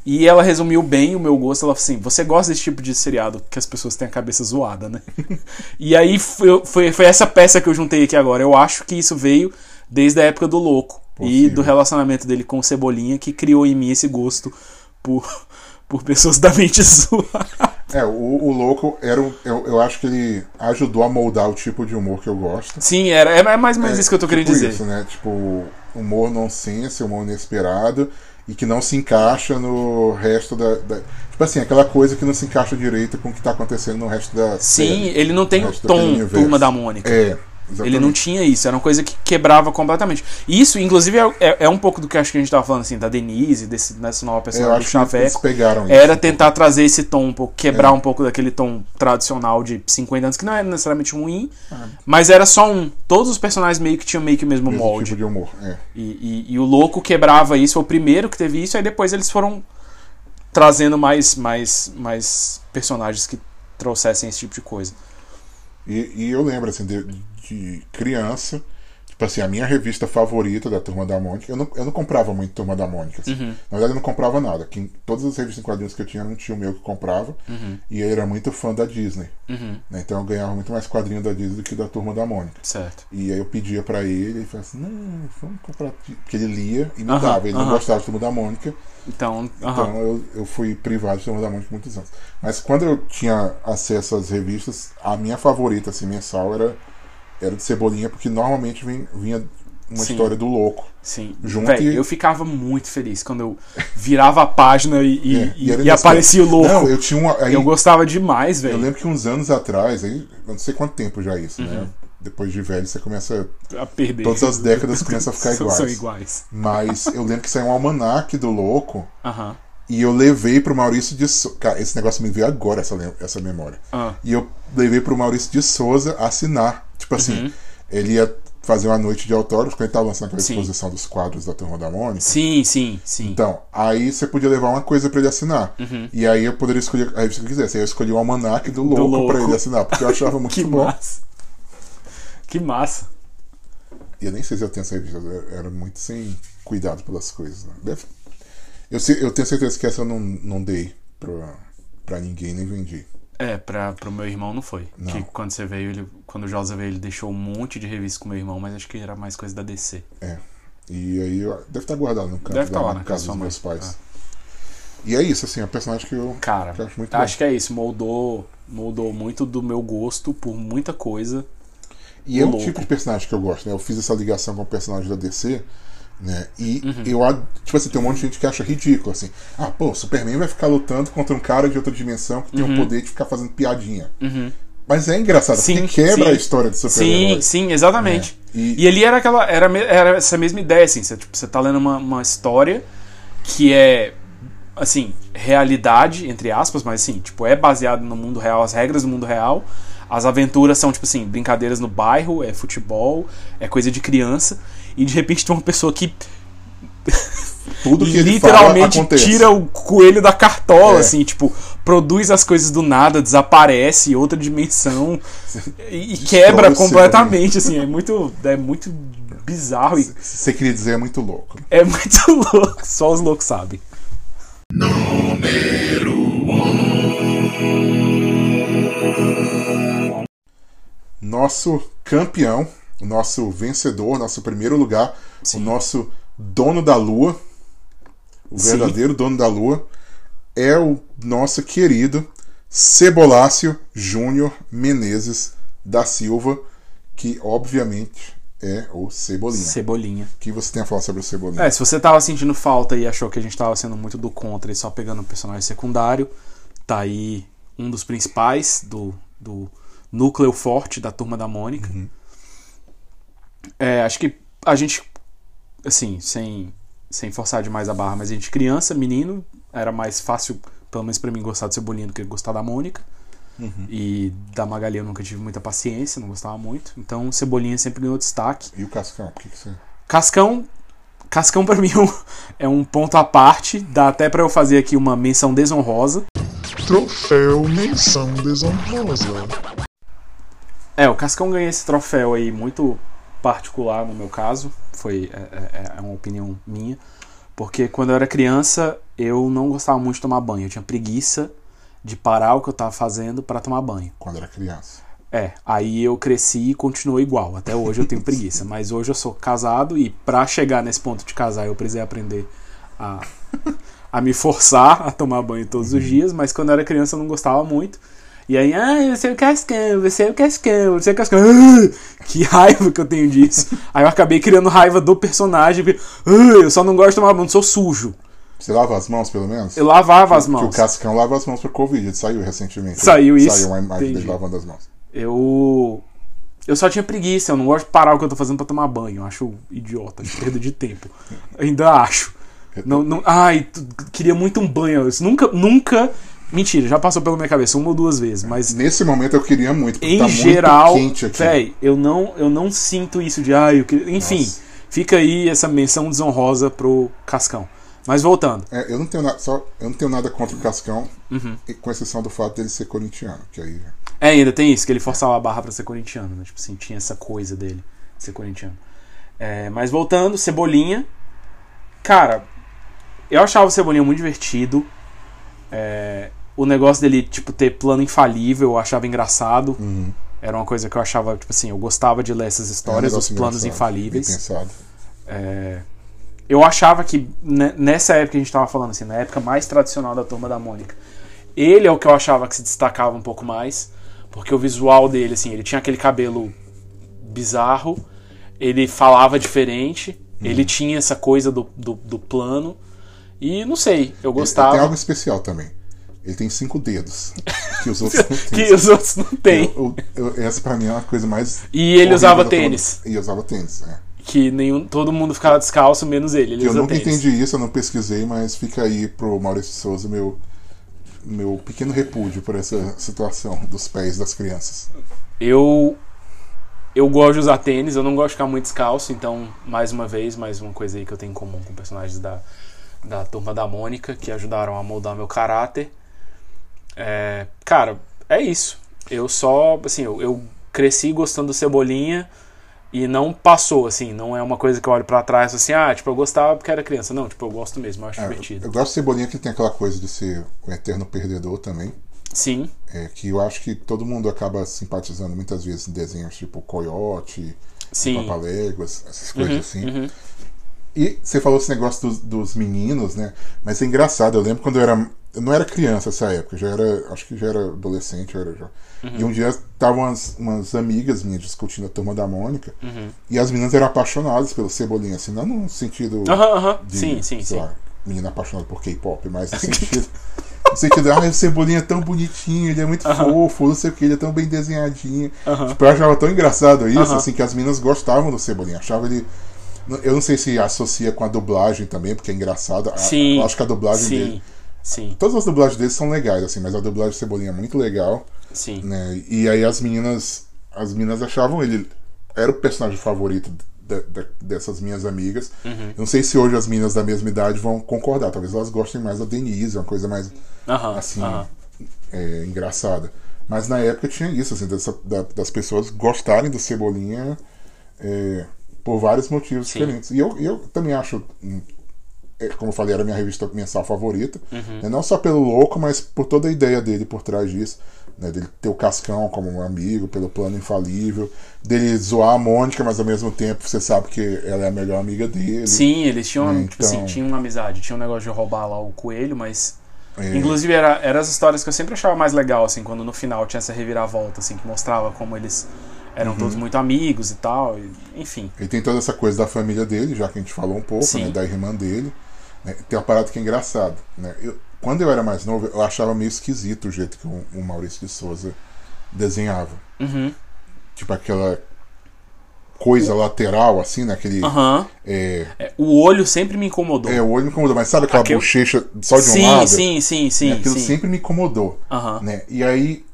S2: E ela resumiu bem o meu gosto. Ela falou assim: Você gosta desse tipo de seriado que as pessoas têm a cabeça zoada, né? e aí foi, foi, foi essa peça que eu juntei aqui agora. Eu acho que isso veio desde a época do Louco e
S3: Possível.
S2: do relacionamento dele com o Cebolinha que criou em mim esse gosto por, por pessoas da mente zoada.
S3: É, o, o louco era um, eu, eu acho que ele ajudou a moldar o tipo de humor que eu gosto.
S2: Sim, era, é mais ou menos
S3: É,
S2: isso que eu tô
S3: tipo
S2: querendo dizer.
S3: Isso, né? Tipo, humor nonsense, humor inesperado e que não se encaixa no resto da, da- Tipo assim, aquela coisa que não se encaixa direito com o que tá acontecendo no resto da.
S2: Sim,
S3: série,
S2: ele não tem o tom. Turma da Mônica.
S3: É. Exatamente.
S2: Ele não tinha isso, era uma coisa que quebrava completamente. Isso, inclusive, é, é- é um pouco do que acho que a gente tava falando, assim, da Denise, desse, dessa nova
S3: É,
S2: personagem do Chaveco.
S3: pegaram isso.
S2: Era tentar trazer esse tom um pouco, quebrar
S3: É.
S2: um pouco daquele tom tradicional de 50 anos, que não era necessariamente ruim,
S3: Ah.
S2: mas era só um. Todos os personagens meio que tinham meio que o mesmo
S3: Mesmo
S2: molde.
S3: tipo de humor. É.
S2: E, e- e o louco quebrava isso, foi o primeiro que teve isso, aí depois eles foram trazendo mais, mais, mais personagens que trouxessem esse tipo de coisa.
S3: E, e eu lembro, assim, de, de criança, tipo assim, a minha revista favorita da Turma da Mônica, eu não, eu não comprava muito Turma da Mônica. assim.
S2: Uhum.
S3: Na verdade, eu não comprava nada. Que, todas as revistas em quadrinhos que eu tinha, não tinha o meu que comprava. E ele era muito fã da Disney.
S2: Uhum,
S3: né? Então eu ganhava muito mais quadrinho da Disney do que da Turma da Mônica.
S2: certo.
S3: E aí eu pedia pra ele, ele falava assim, não, vamos comprar. Porque ele lia e
S2: Aham,
S3: dava. Ele não gostava de Turma da Mônica.
S2: Então.
S3: Então eu, eu fui privado de Turma da Mônica muitos anos. Mas quando eu tinha acesso às revistas, a minha favorita, assim, mensal, era, era de Cebolinha, porque normalmente vem- vinha uma
S2: Sim.
S3: história do louco.
S2: Sim.
S3: Junto
S2: Véi,
S3: e-
S2: eu ficava muito feliz quando eu virava a página e,
S3: É,
S2: e- e aparecia o louco.
S3: Não, eu tinha uma. Aí,
S2: Eu gostava demais,
S3: eu
S2: velho.
S3: lembro que uns anos atrás, aí, eu não sei quanto tempo já é isso,
S2: Uhum.
S3: né? Depois de velho, você começa.
S2: A perder.
S3: Todas as décadas começam a ficar iguais.
S2: São iguais.
S3: Mas eu lembro que saiu um almanaque do louco.
S2: Aham.
S3: E eu levei pro Maurício de Souza. Cara, esse negócio me veio agora, essa, essa memória.
S2: Ah.
S3: E eu levei pro Maurício de Souza assinar. Tipo assim,
S2: Uhum.
S3: ele ia fazer uma noite de autógrafos, quando ele tava lançando aquela
S2: Sim.
S3: exposição dos quadros da Turma da Mônica.
S2: Sim, sim, sim.
S3: Então, aí você podia levar uma coisa pra ele assinar. E aí eu poderia escolher a revista que eu quisesse. Aí eu escolhi o almanaque do louco,
S2: Louco.
S3: pra ele assinar, porque eu achava muito
S2: que
S3: bom.
S2: massa. Que massa.
S3: E eu nem sei se eu tenho essa revista, eu era muito sem cuidado pelas coisas. né? Deve- Eu, eu tenho certeza que essa eu não, não dei pra, pra ninguém, nem vendi.
S2: É, pra, pro meu irmão não foi.
S3: Não.
S2: Que quando você veio, ele, quando o Josa veio, ele deixou um monte de revista com meu irmão, mas acho que era mais coisa da DC.
S3: É. E aí deve estar guardado no canto
S2: Deve
S3: da
S2: tá lá
S3: na
S2: na
S3: casa
S2: casa
S3: dos meus pais. E é isso, assim, é um personagem que eu,
S2: Cara,
S3: que eu acho muito
S2: acho
S3: bom.
S2: que é isso. Moldou, moldou muito do meu gosto por muita coisa.
S3: E é um
S2: louco.
S3: tipo de personagem que eu gosto, né? Eu fiz essa ligação com o personagem da DC, né? E
S2: Uhum.
S3: eu, tipo assim, tem um monte de gente que acha ridículo, assim. Ah, pô, Superman vai ficar lutando contra um cara de outra dimensão que tem o poder de ficar fazendo piadinha. Mas é engraçado,
S2: Uhum. Sim,
S3: porque quebra
S2: sim.
S3: a história do
S2: Sim,
S3: super-herói.
S2: sim, exatamente.
S3: É, e-
S2: E, ali era aquela. Era, era essa mesma ideia, assim. Você, tipo, você tá lendo uma, uma história que é. Assim, realidade, entre aspas, mas assim, tipo, é baseado no mundo real, as regras do mundo real. As aventuras são, tipo assim, brincadeiras no bairro, é futebol, é coisa de criança. E de repente tem uma pessoa que
S3: Tudo que
S2: literalmente
S3: fala
S2: tira o coelho da cartola,
S3: É.
S2: assim, tipo, produz as coisas do nada, desaparece, outra dimensão e, e quebra completamente, assim, é muito, é muito bizarro e
S3: Você queria dizer é muito louco.
S2: é muito louco, só os loucos sabem.
S3: Nosso campeão, o nosso vencedor, nosso primeiro lugar, o nosso dono da lua, o
S2: Sim.
S3: verdadeiro dono da lua, é o nosso querido Cebolácio Júnior Menezes da Silva, que obviamente é o Cebolinha.
S2: Cebolinha.
S3: O que você tem a falar sobre o Cebolinha?
S2: É, se você tava sentindo falta e achou que a gente tava sendo muito do contra e só pegando um personagem secundário, tá aí um dos principais do, do núcleo forte da turma da Mônica. É, acho que a gente, assim, sem, sem forçar demais a barra, mas a gente, criança, menino, era mais fácil, pelo menos pra mim, gostar do Cebolinha do que gostar da Mônica. E da Magali eu nunca tive muita paciência, não gostava muito. Então Cebolinha sempre ganhou destaque.
S3: E o Cascão? Por que que você...
S2: Cascão, Cascão para mim é um- é um ponto à parte. Dá até pra eu fazer aqui uma menção desonrosa.
S5: Troféu Menção Desonrosa.
S2: É, o Cascão ganha esse troféu aí muito particular no meu caso. Foi é, é- é uma opinião minha, porque quando eu era criança eu não gostava muito de tomar banho. Eu tinha preguiça de parar o que eu tava fazendo para tomar banho.
S3: Quando era criança.
S2: É, aí eu cresci e continuou igual. Até hoje eu tenho preguiça, mas hoje eu sou casado e pra chegar nesse ponto de casar eu precisei aprender a, a me forçar a tomar banho todos os dias, mas quando eu era criança eu não gostava muito. E aí, ah, você é o Cascão, você é o Cascão, você é o Cascão. Ah, que raiva que eu tenho disso. Aí eu acabei criando raiva do personagem, porque ah, eu só não gosto de tomar banho, sou sujo.
S3: Você lava as mãos, pelo menos?
S2: Eu lavava as mãos.
S3: o Cascão lava as mãos pro Covid, ele saiu recentemente.
S2: Saiu isso?
S3: Saiu uma imagem dele lavando as mãos.
S2: Eu eu só tinha preguiça, eu não gosto de parar o que eu tô fazendo pra tomar banho. Eu acho idiota, acho perda de tempo. Ainda acho. Não, não, ai, queria muito um banho. Nunca, nunca. Mentira, já passou pela minha cabeça uma ou duas vezes, mas
S3: Nesse momento eu queria muito, porque
S2: em
S3: tá
S2: geral,
S3: muito quente aqui.
S2: véi, eu não, eu não sinto isso de ai, eu queria... enfim,
S3: Nossa.
S2: fica aí essa menção desonrosa pro Cascão. Mas voltando,
S3: É, eu não tenho nada, só eu não tenho nada contra o Cascão,
S2: Uhum.
S3: com exceção do fato dele ser corintiano, que aí
S2: É, ainda tem isso, que ele forçava a barra pra ser corintiano, né? Tipo assim, tinha essa coisa dele, ser corintiano. É, mas voltando, Cebolinha. Cara, eu achava o Cebolinha muito divertido. É, o negócio dele, tipo, ter plano infalível, eu achava engraçado.
S3: Uhum.
S2: Era uma coisa que eu achava, tipo assim, eu gostava de ler essas
S3: é um
S2: histórias, os planos infalíveis.
S3: Pensado.
S2: É, eu achava que ne- nessa época que a gente tava falando, assim, na época mais tradicional da turma da Mônica, ele é o que eu achava que se destacava um pouco mais, porque o visual dele, assim, ele tinha aquele cabelo bizarro, ele falava diferente,
S3: Uhum.
S2: ele tinha essa coisa do, do, do plano, e não sei, eu gostava.
S3: tem algo especial também. Ele tem cinco dedos, que os outros não têm.
S2: que os outros não têm.
S3: Eu- eu- eu- essa pra mim é uma coisa mais.
S2: E ele usava tênis.
S3: E usava tênis, é.
S2: Que nenhum, todo mundo ficava descalço, menos ele. Ele
S3: Eu nunca
S2: tênis.
S3: entendi isso, eu não pesquisei, mas fica aí pro Maurício Souza meu, meu pequeno repúdio por essa situação dos pés das crianças.
S2: Eu eu gosto de usar tênis, eu não gosto de ficar muito descalço, então, mais uma vez, mais uma coisa aí que eu tenho em comum com personagens da, da turma da Mônica, que ajudaram a moldar meu caráter. É, cara, é isso. Eu só, assim, eu, eu cresci gostando do Cebolinha e não passou, assim, não é uma coisa que eu olho pra trás assim, ah, tipo, eu gostava porque era criança. Não, tipo, eu gosto mesmo, eu acho
S3: É,
S2: divertido.
S3: eu gosto de Cebolinha que tem aquela coisa de ser o eterno perdedor também.
S2: Sim,
S3: É, que eu acho que todo mundo acaba simpatizando muitas vezes em desenhos tipo Coyote. Papaléguas, essas coisas assim.
S2: uhum.
S3: E você falou esse negócio dos, dos meninos, né? Mas é engraçado, eu lembro quando eu era. Eu não era criança nessa época, já era. Acho que já era adolescente, era já.
S2: Uhum.
S3: E um dia estavam umas, umas amigas minhas discutindo a turma da Mônica.
S2: Uhum.
S3: E as meninas eram apaixonadas pelo Cebolinha, assim, não no sentido.
S2: Aham, aham.
S3: de,
S2: Sim, sim, sim.
S3: lá, menina apaixonada por K-pop, mas no sentido. No sentido, ah, o Cebolinha é tão bonitinho, ele é muito fofo, não sei o que, ele é tão bem desenhadinho.
S2: Aham.
S3: Tipo, eu achava tão engraçado isso,
S2: Aham.
S3: assim, que as meninas gostavam do Cebolinha, achavam ele. Eu não sei se associa com a dublagem também, porque é engraçado.
S2: Sim.
S3: Eu acho que a dublagem dele.
S2: Sim,
S3: Todas as dublagens dele são legais, assim, mas a dublagem do Cebolinha é muito legal,
S2: sim.
S3: né? E aí as meninas. As meninas achavam ele. Era o personagem favorito da- da- dessas minhas amigas.
S2: Uhum.
S3: Eu não sei se hoje as meninas da mesma idade vão concordar. Talvez elas gostem mais da Denise, uma coisa mais
S2: Aham,
S3: assim,
S2: aham.
S3: é, engraçada. Mas na época tinha isso, assim, dessa- da- das pessoas gostarem do Cebolinha é, por vários motivos
S2: Sim.
S3: diferentes. E eu, eu também acho, hum, como eu falei, era minha revista mensal favorita.
S2: Uhum.
S3: né, Não só pelo louco, mas por toda a ideia dele por trás disso. Né, dele ter o Cascão como um amigo, pelo plano infalível, dele zoar a Mônica, mas ao mesmo tempo você sabe que ela é a melhor amiga dele.
S2: Sim, eles tinham,
S3: É,
S2: tipo assim,
S3: então-
S2: tinham uma amizade, tinha um negócio de roubar lá o coelho, mas.
S3: É,
S2: Inclusive, era, eram as histórias que eu sempre achava mais legal, assim, quando no final tinha essa reviravolta, assim, que mostrava como eles eram
S3: Uhum.
S2: todos muito amigos e tal. e- enfim.
S3: Ele tem toda essa coisa da família dele, já que a gente falou um pouco,
S2: Sim.
S3: né, da irmã dele. Né, Tem uma parada que é engraçada. Né? Eu- quando eu era mais novo, eu achava meio esquisito o jeito que o, o Maurício de Souza desenhava.
S2: Uhum.
S3: Tipo aquela coisa lateral, assim, né? Aquele.
S2: Aham.
S3: É,
S2: É, o olho sempre me incomodou.
S3: é, o olho me incomodou, mas sabe aquela
S2: Aquele-
S3: bochecha só de um
S2: sim,
S3: lado?
S2: sim, sim, sim,
S3: Aquilo
S2: sim.
S3: sempre me incomodou.
S2: Aham.
S3: Né? E aí.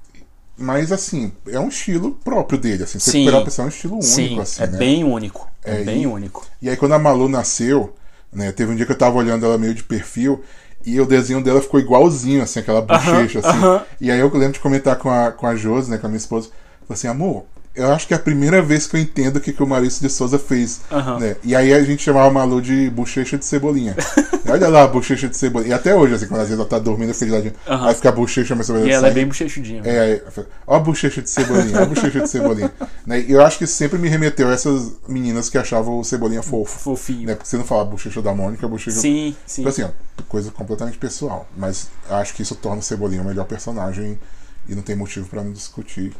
S3: Mas assim, é um estilo próprio dele, assim.
S2: Sim.
S3: você for pensar, é um estilo único,
S2: Sim,
S3: assim,
S2: é
S3: né?
S2: bem único. É,
S3: É,
S2: bem
S3: e-
S2: único.
S3: E aí quando a Malu nasceu, né, teve um dia que eu tava olhando ela meio de perfil e o desenho dela ficou igualzinho, assim, aquela bochecha, assim.
S2: aham.
S3: E aí eu lembro de comentar com a, com a Josi, né, com a minha esposa, falei assim, amor, eu acho que é a primeira vez que eu entendo o que, que o Maurício de Souza fez.
S2: Aham.
S3: Né? E aí a gente chamava a Malu de bochecha de cebolinha. Olha lá, bochecha de cebolinha. E até hoje, assim, quando às vezes ela tá dormindo, eu fico de ladinho.
S2: Aham.
S3: Aí fica a bochecha, mas
S2: E ela é bem bochechudinha.
S3: é, aí, ó a bochecha de cebolinha, ó a bochecha de cebolinha. né? E eu acho que sempre me remeteu a essas meninas que achavam o cebolinha fofo.
S2: Fofinho.
S3: Né? Porque você não fala bochecha da Mônica, bochecha.
S2: Sim, sim.
S3: Tipo assim, ó, coisa completamente pessoal. Mas acho que isso torna o Cebolinha o melhor personagem e não tem motivo pra não discutir.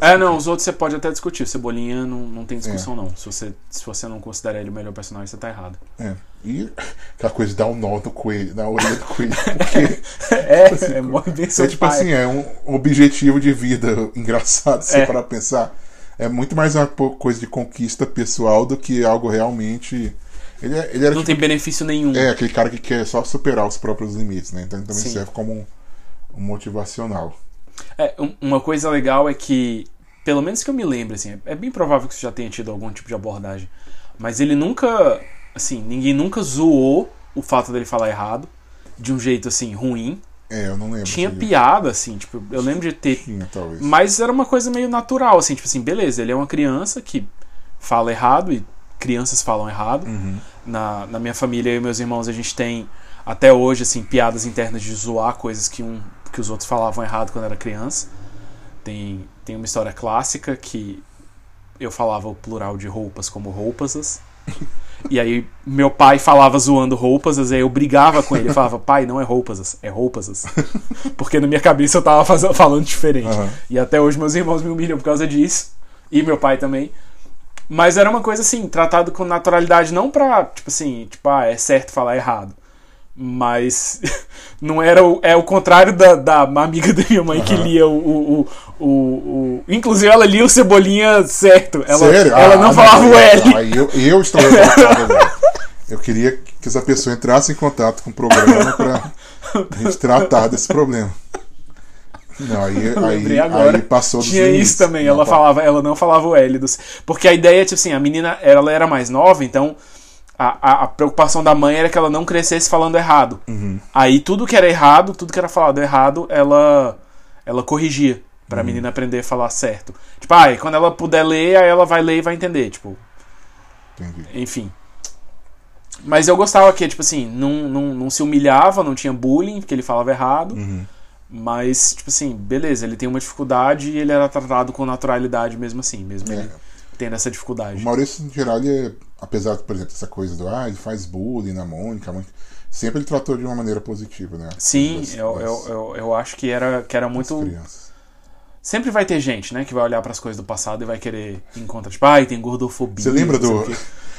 S2: É, não, os outros você pode até discutir. Cebolinha não, não tem
S3: É.
S2: discussão, não. Se você, se você não considera ele o melhor personagem, você tá errado.
S3: É. E aquela coisa de dar um nó no coelho, na orelha do coelho. Porque
S2: É, é mó bem seu
S3: é tipo
S2: pai.
S3: assim, é um objetivo de vida engraçado, se
S2: É.
S3: para pensar. É muito mais uma coisa de conquista pessoal do que algo realmente. Ele, é- ele era
S2: Não
S3: tipo-
S2: tem benefício nenhum.
S3: É, aquele cara que quer só superar os próprios limites, né? Então ele também
S2: Sim.
S3: serve como um, um motivacional.
S2: É, um- uma coisa legal é que, pelo menos que eu me lembre, assim, é bem provável que você já tenha tido algum tipo de abordagem, mas ele nunca, assim, ninguém nunca zoou o fato dele falar errado de um jeito, assim, ruim.
S3: É, eu não lembro.
S2: Tinha piada, assim, tipo, eu lembro de ter.
S3: Tinha, talvez.
S2: Mas era uma coisa meio natural, assim, tipo assim, beleza, ele é uma criança que fala errado e crianças falam errado.
S3: Uhum.
S2: Na, na minha família, eu e meus irmãos, a gente tem até hoje, assim, piadas internas de zoar coisas que, um, que os outros falavam errado quando era criança. Tem, tem uma história clássica que eu falava o plural de roupas como roupas. E aí meu pai falava zoando roupas, aí eu brigava com ele, eu falava, pai, não é roupas, é roupas. Porque na minha cabeça eu tava fazendo, falando diferente.
S3: Aham.
S2: E até hoje meus irmãos me humilham por causa disso. E meu pai também. Mas era uma coisa assim, tratado com naturalidade, não pra, tipo assim, tipo, ah, é certo falar errado. Mas não era o, é o contrário da, da amiga da minha mãe que
S3: Aham.
S2: lia o, o, o, o- Inclusive ela lia o Cebolinha certo. Ela,
S3: Sério?
S2: ela
S3: Ah,
S2: não falava o L.
S3: Aí eu, eu estou. Eu queria que essa pessoa entrasse em contato com o programa pra gente tratar desse problema. Não, aí, aí,
S2: agora.
S3: aí passou dos
S2: Tinha
S3: limites.
S2: isso também,
S3: Não,
S2: ela falava, ela não falava o L dos. Porque a ideia, tipo assim, a menina ela era mais nova, então a, a, a preocupação da mãe era que ela não crescesse falando errado.
S3: Uhum.
S2: Aí tudo que era errado, tudo que era falado errado, ela ela corrigia pra
S3: Uhum.
S2: menina aprender a falar certo. Tipo, ah, quando ela puder ler, aí ela vai ler e vai entender, tipo,
S3: Entendi.
S2: enfim. Mas eu gostava que, tipo assim, não, não, não se humilhava, não tinha bullying, porque ele falava errado.
S3: Uhum.
S2: Mas, tipo assim, beleza, ele tem uma dificuldade e ele era tratado com naturalidade mesmo assim, mesmo
S3: É.
S2: ele tendo essa
S3: O
S2: dificuldade.
S3: Maurício, em geral, ele é, apesar, por exemplo, dessa coisa do ah, ele faz bullying na Mônica, sempre ele tratou de uma maneira positiva, né?
S2: Sim,
S3: Das-
S2: eu,
S3: das-
S2: eu, eu, eu acho que era, que era muito.
S3: crianças.
S2: Sempre vai ter gente, né, que vai olhar pras coisas do passado e vai querer encontrar, tipo, ai, tem gordofobia.
S3: Você lembra do.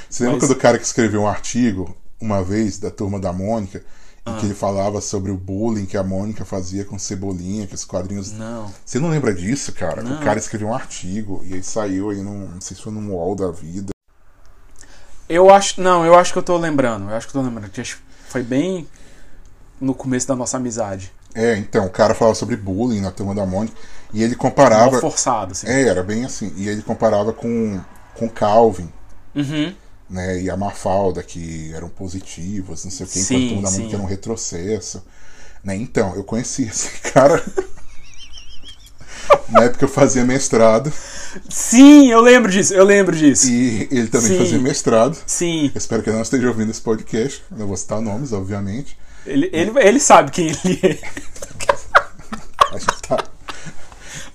S3: Você lembra
S2: Mas-
S3: do cara que escreveu um artigo uma vez da turma da Mônica
S2: Ah.
S3: em que ele falava sobre o bullying que a Mônica fazia com Cebolinha, que os quadrinhos.
S2: Não.
S3: Você não lembra disso, cara?
S2: Não.
S3: O cara escreveu um artigo e aí saiu aí num. Não sei se foi num wall da vida.
S2: Eu acho. Não, eu acho que eu tô lembrando. Eu acho que eu tô lembrando. que Foi bem no começo da nossa amizade.
S3: É, então, o cara falava sobre bullying na turma da Mônica e ele
S2: Mal
S3: comparava.
S2: forçado, assim.
S3: É, era bem assim. E ele comparava com, com Calvin.
S2: Uhum.
S3: né, e a Mafalda, que eram positivas, não sei o que, enquanto todo mundo
S2: sim.
S3: era um retrocesso. Né? Então, eu conheci esse cara na época eu fazia mestrado
S2: Sim, eu lembro disso, eu lembro disso.
S3: e ele também
S2: Sim.
S3: fazia mestrado.
S2: Sim.
S3: Eu espero que ele não esteja ouvindo esse podcast, não vou citar nomes, obviamente.
S2: Ele, ele, ele sabe quem ele é.
S3: A gente tá-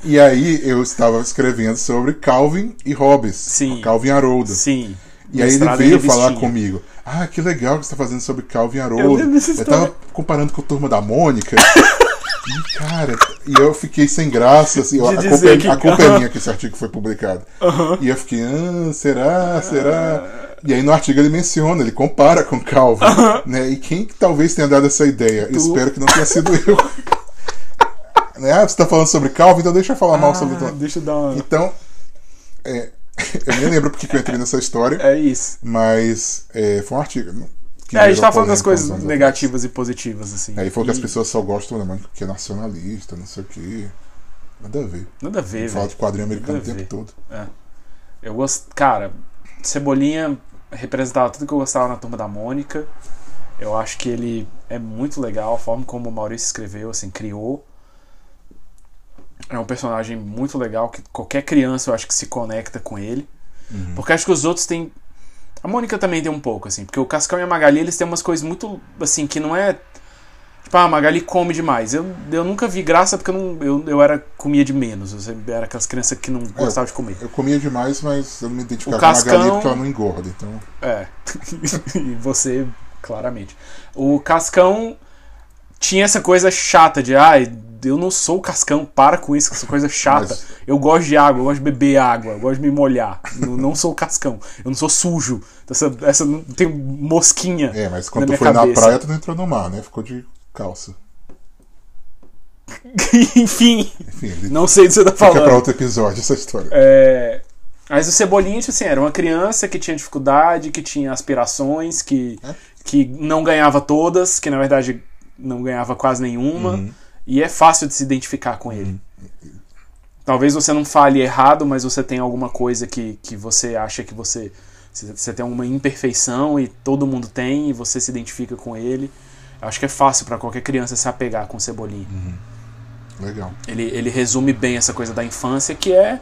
S3: E aí eu estava escrevendo sobre Calvin e Hobbes,
S2: Sim.
S3: Calvin Haroldo.
S2: Sim.
S3: E aí ele veio falar comigo. Ah, que legal que você está fazendo sobre Calvin
S2: Eu
S3: Haroldo. Eu tava
S2: história.
S3: comparando com a turma da Mônica. e, cara, e eu fiquei sem graça. Assim, a, culpa, é-
S2: que-
S3: a culpa é minha que esse artigo foi publicado. E eu fiquei, ah, será? Será? E aí no artigo ele menciona, ele compara com Calvin. Né? E quem que talvez tenha dado essa ideia? Eu espero que não tenha sido eu. né? Ah, você está falando sobre Calvin, então deixa eu falar mal sobre
S2: Ah, deixa eu dar uma.
S3: Então, é, eu nem lembro porque que eu entrei nessa história.
S2: É isso.
S3: Mas é, foi um artigo. Que
S2: É, a gente tá falando das coisas
S3: anos
S2: negativas e positivas, assim.
S3: Aí falou que as
S2: E
S3: pessoas só gostam da Mônica porque é nacionalista, não sei o quê. Nada a ver.
S2: Nada a ver,
S3: Fala
S2: velho.
S3: de quadrinho americano o tempo
S2: ver.
S3: todo.
S2: Eu gosto. Cara, Cebolinha representava tudo que eu gostava na turma da Mônica. Eu acho que ele é muito legal, a forma como o Maurício escreveu, assim, criou. É um personagem muito legal que qualquer criança eu acho que se conecta com ele.
S3: Uhum.
S2: Porque acho que os outros têm. A Mônica também tem um pouco, assim, porque o Cascão e a Magali eles têm umas coisas muito. assim, que não é. Tipo, ah, a Magali come demais. Eu, eu nunca vi graça porque eu, não, eu, eu era comia de menos. Eu era aquelas crianças que não gostavam de comer.
S3: Eu comia demais, mas eu não me identificava
S2: O
S3: com a
S2: Cascão-
S3: Magali porque ela não engorda. Então,
S2: É. e você, claramente. O Cascão tinha essa coisa chata de, ai, eu não sou o Cascão, para com isso, essa coisa chata.
S3: Mas-
S2: Eu gosto de água, eu gosto de beber água, eu gosto de me molhar. não, não sou o Cascão, eu não sou sujo. Essa, essa não tem mosquinha.
S3: é, mas
S2: na
S3: quando tu
S2: minha
S3: foi na
S2: cabeça.
S3: praia, tu não entrou no mar, né? Ficou de calça.
S2: Enfim,
S3: Enfim,
S2: não sei do que você tá
S3: fica pra
S2: falando.
S3: outro episódio essa história.
S2: É, Mas o Cebolinha, tipo assim, era uma criança que tinha dificuldade, que tinha aspirações, que,
S3: É.
S2: que não ganhava todas, que na verdade não ganhava quase nenhuma.
S3: Uhum.
S2: E é fácil de se identificar com ele. Talvez você não fale errado, mas você tem alguma coisa que, que você acha que você. Você tem alguma imperfeição e todo mundo tem, e você se identifica com ele. Eu acho que é fácil pra qualquer criança se apegar com o Cebolinha.
S3: Legal.
S2: Ele, ele resume bem essa coisa da infância que é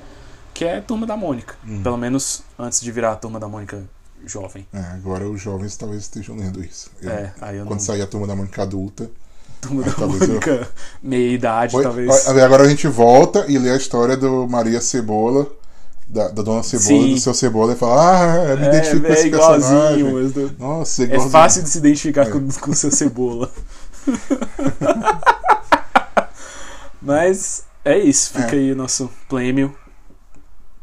S2: que é Turma da Mônica.
S3: Uhum.
S2: Pelo menos antes de virar a Turma da Mônica jovem.
S3: É, agora os jovens talvez estejam lendo isso. Eu-
S2: É, aí eu
S3: quando
S2: não.
S3: sair a turma da Mônica adulta.
S2: Turma
S3: aí
S2: da Mônica, meia idade,
S3: Oi,
S2: talvez.
S3: Agora a gente volta e lê a história do Maria Cebola, da, da Dona Cebola,
S2: Sim.
S3: do seu Cebola, e fala: Ah, me
S2: é,
S3: identifico com
S2: é
S3: esse
S2: igualzinho.
S3: personagem.
S2: mas
S3: Nossa,
S2: É
S3: igualzinho.
S2: fácil de se identificar com, com o seu cebola. Mas é isso. Fica
S3: É.
S2: aí o nosso prêmio.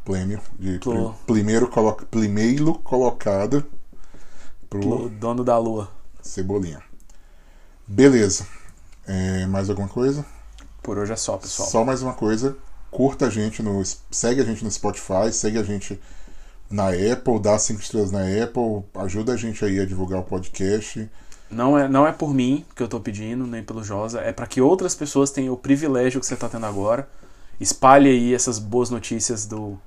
S3: Prêmio de primeiro, colo... primeiro colocado pro
S2: pro dono da lua.
S3: Cebolinha. Beleza. É, mais alguma coisa?
S2: Por hoje é só, pessoal.
S3: Só mais uma coisa. Curta a gente no. Segue a gente no Spotify, segue a gente na Apple, dá cinco estrelas na Apple, ajuda a gente aí a divulgar o podcast.
S2: Não é, não é por mim que eu tô pedindo, nem pelo Josa. É para que outras pessoas tenham o privilégio que você tá tendo agora. Espalhe aí essas boas notícias do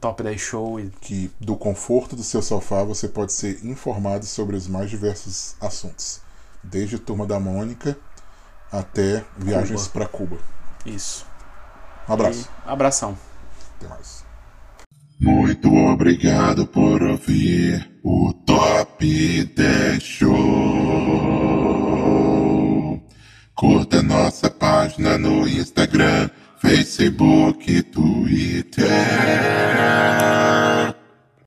S2: Top 10 Show e
S3: Que do conforto do seu sofá você pode ser informado sobre os mais diversos assuntos. Desde Turma da Mônica até viagens para Cuba.
S2: isso.
S3: Um abraço.
S2: E abração.
S3: Até mais.
S1: Muito obrigado por ouvir o Top 10 Show. Curta nossa página no Instagram, Facebook, Twitter.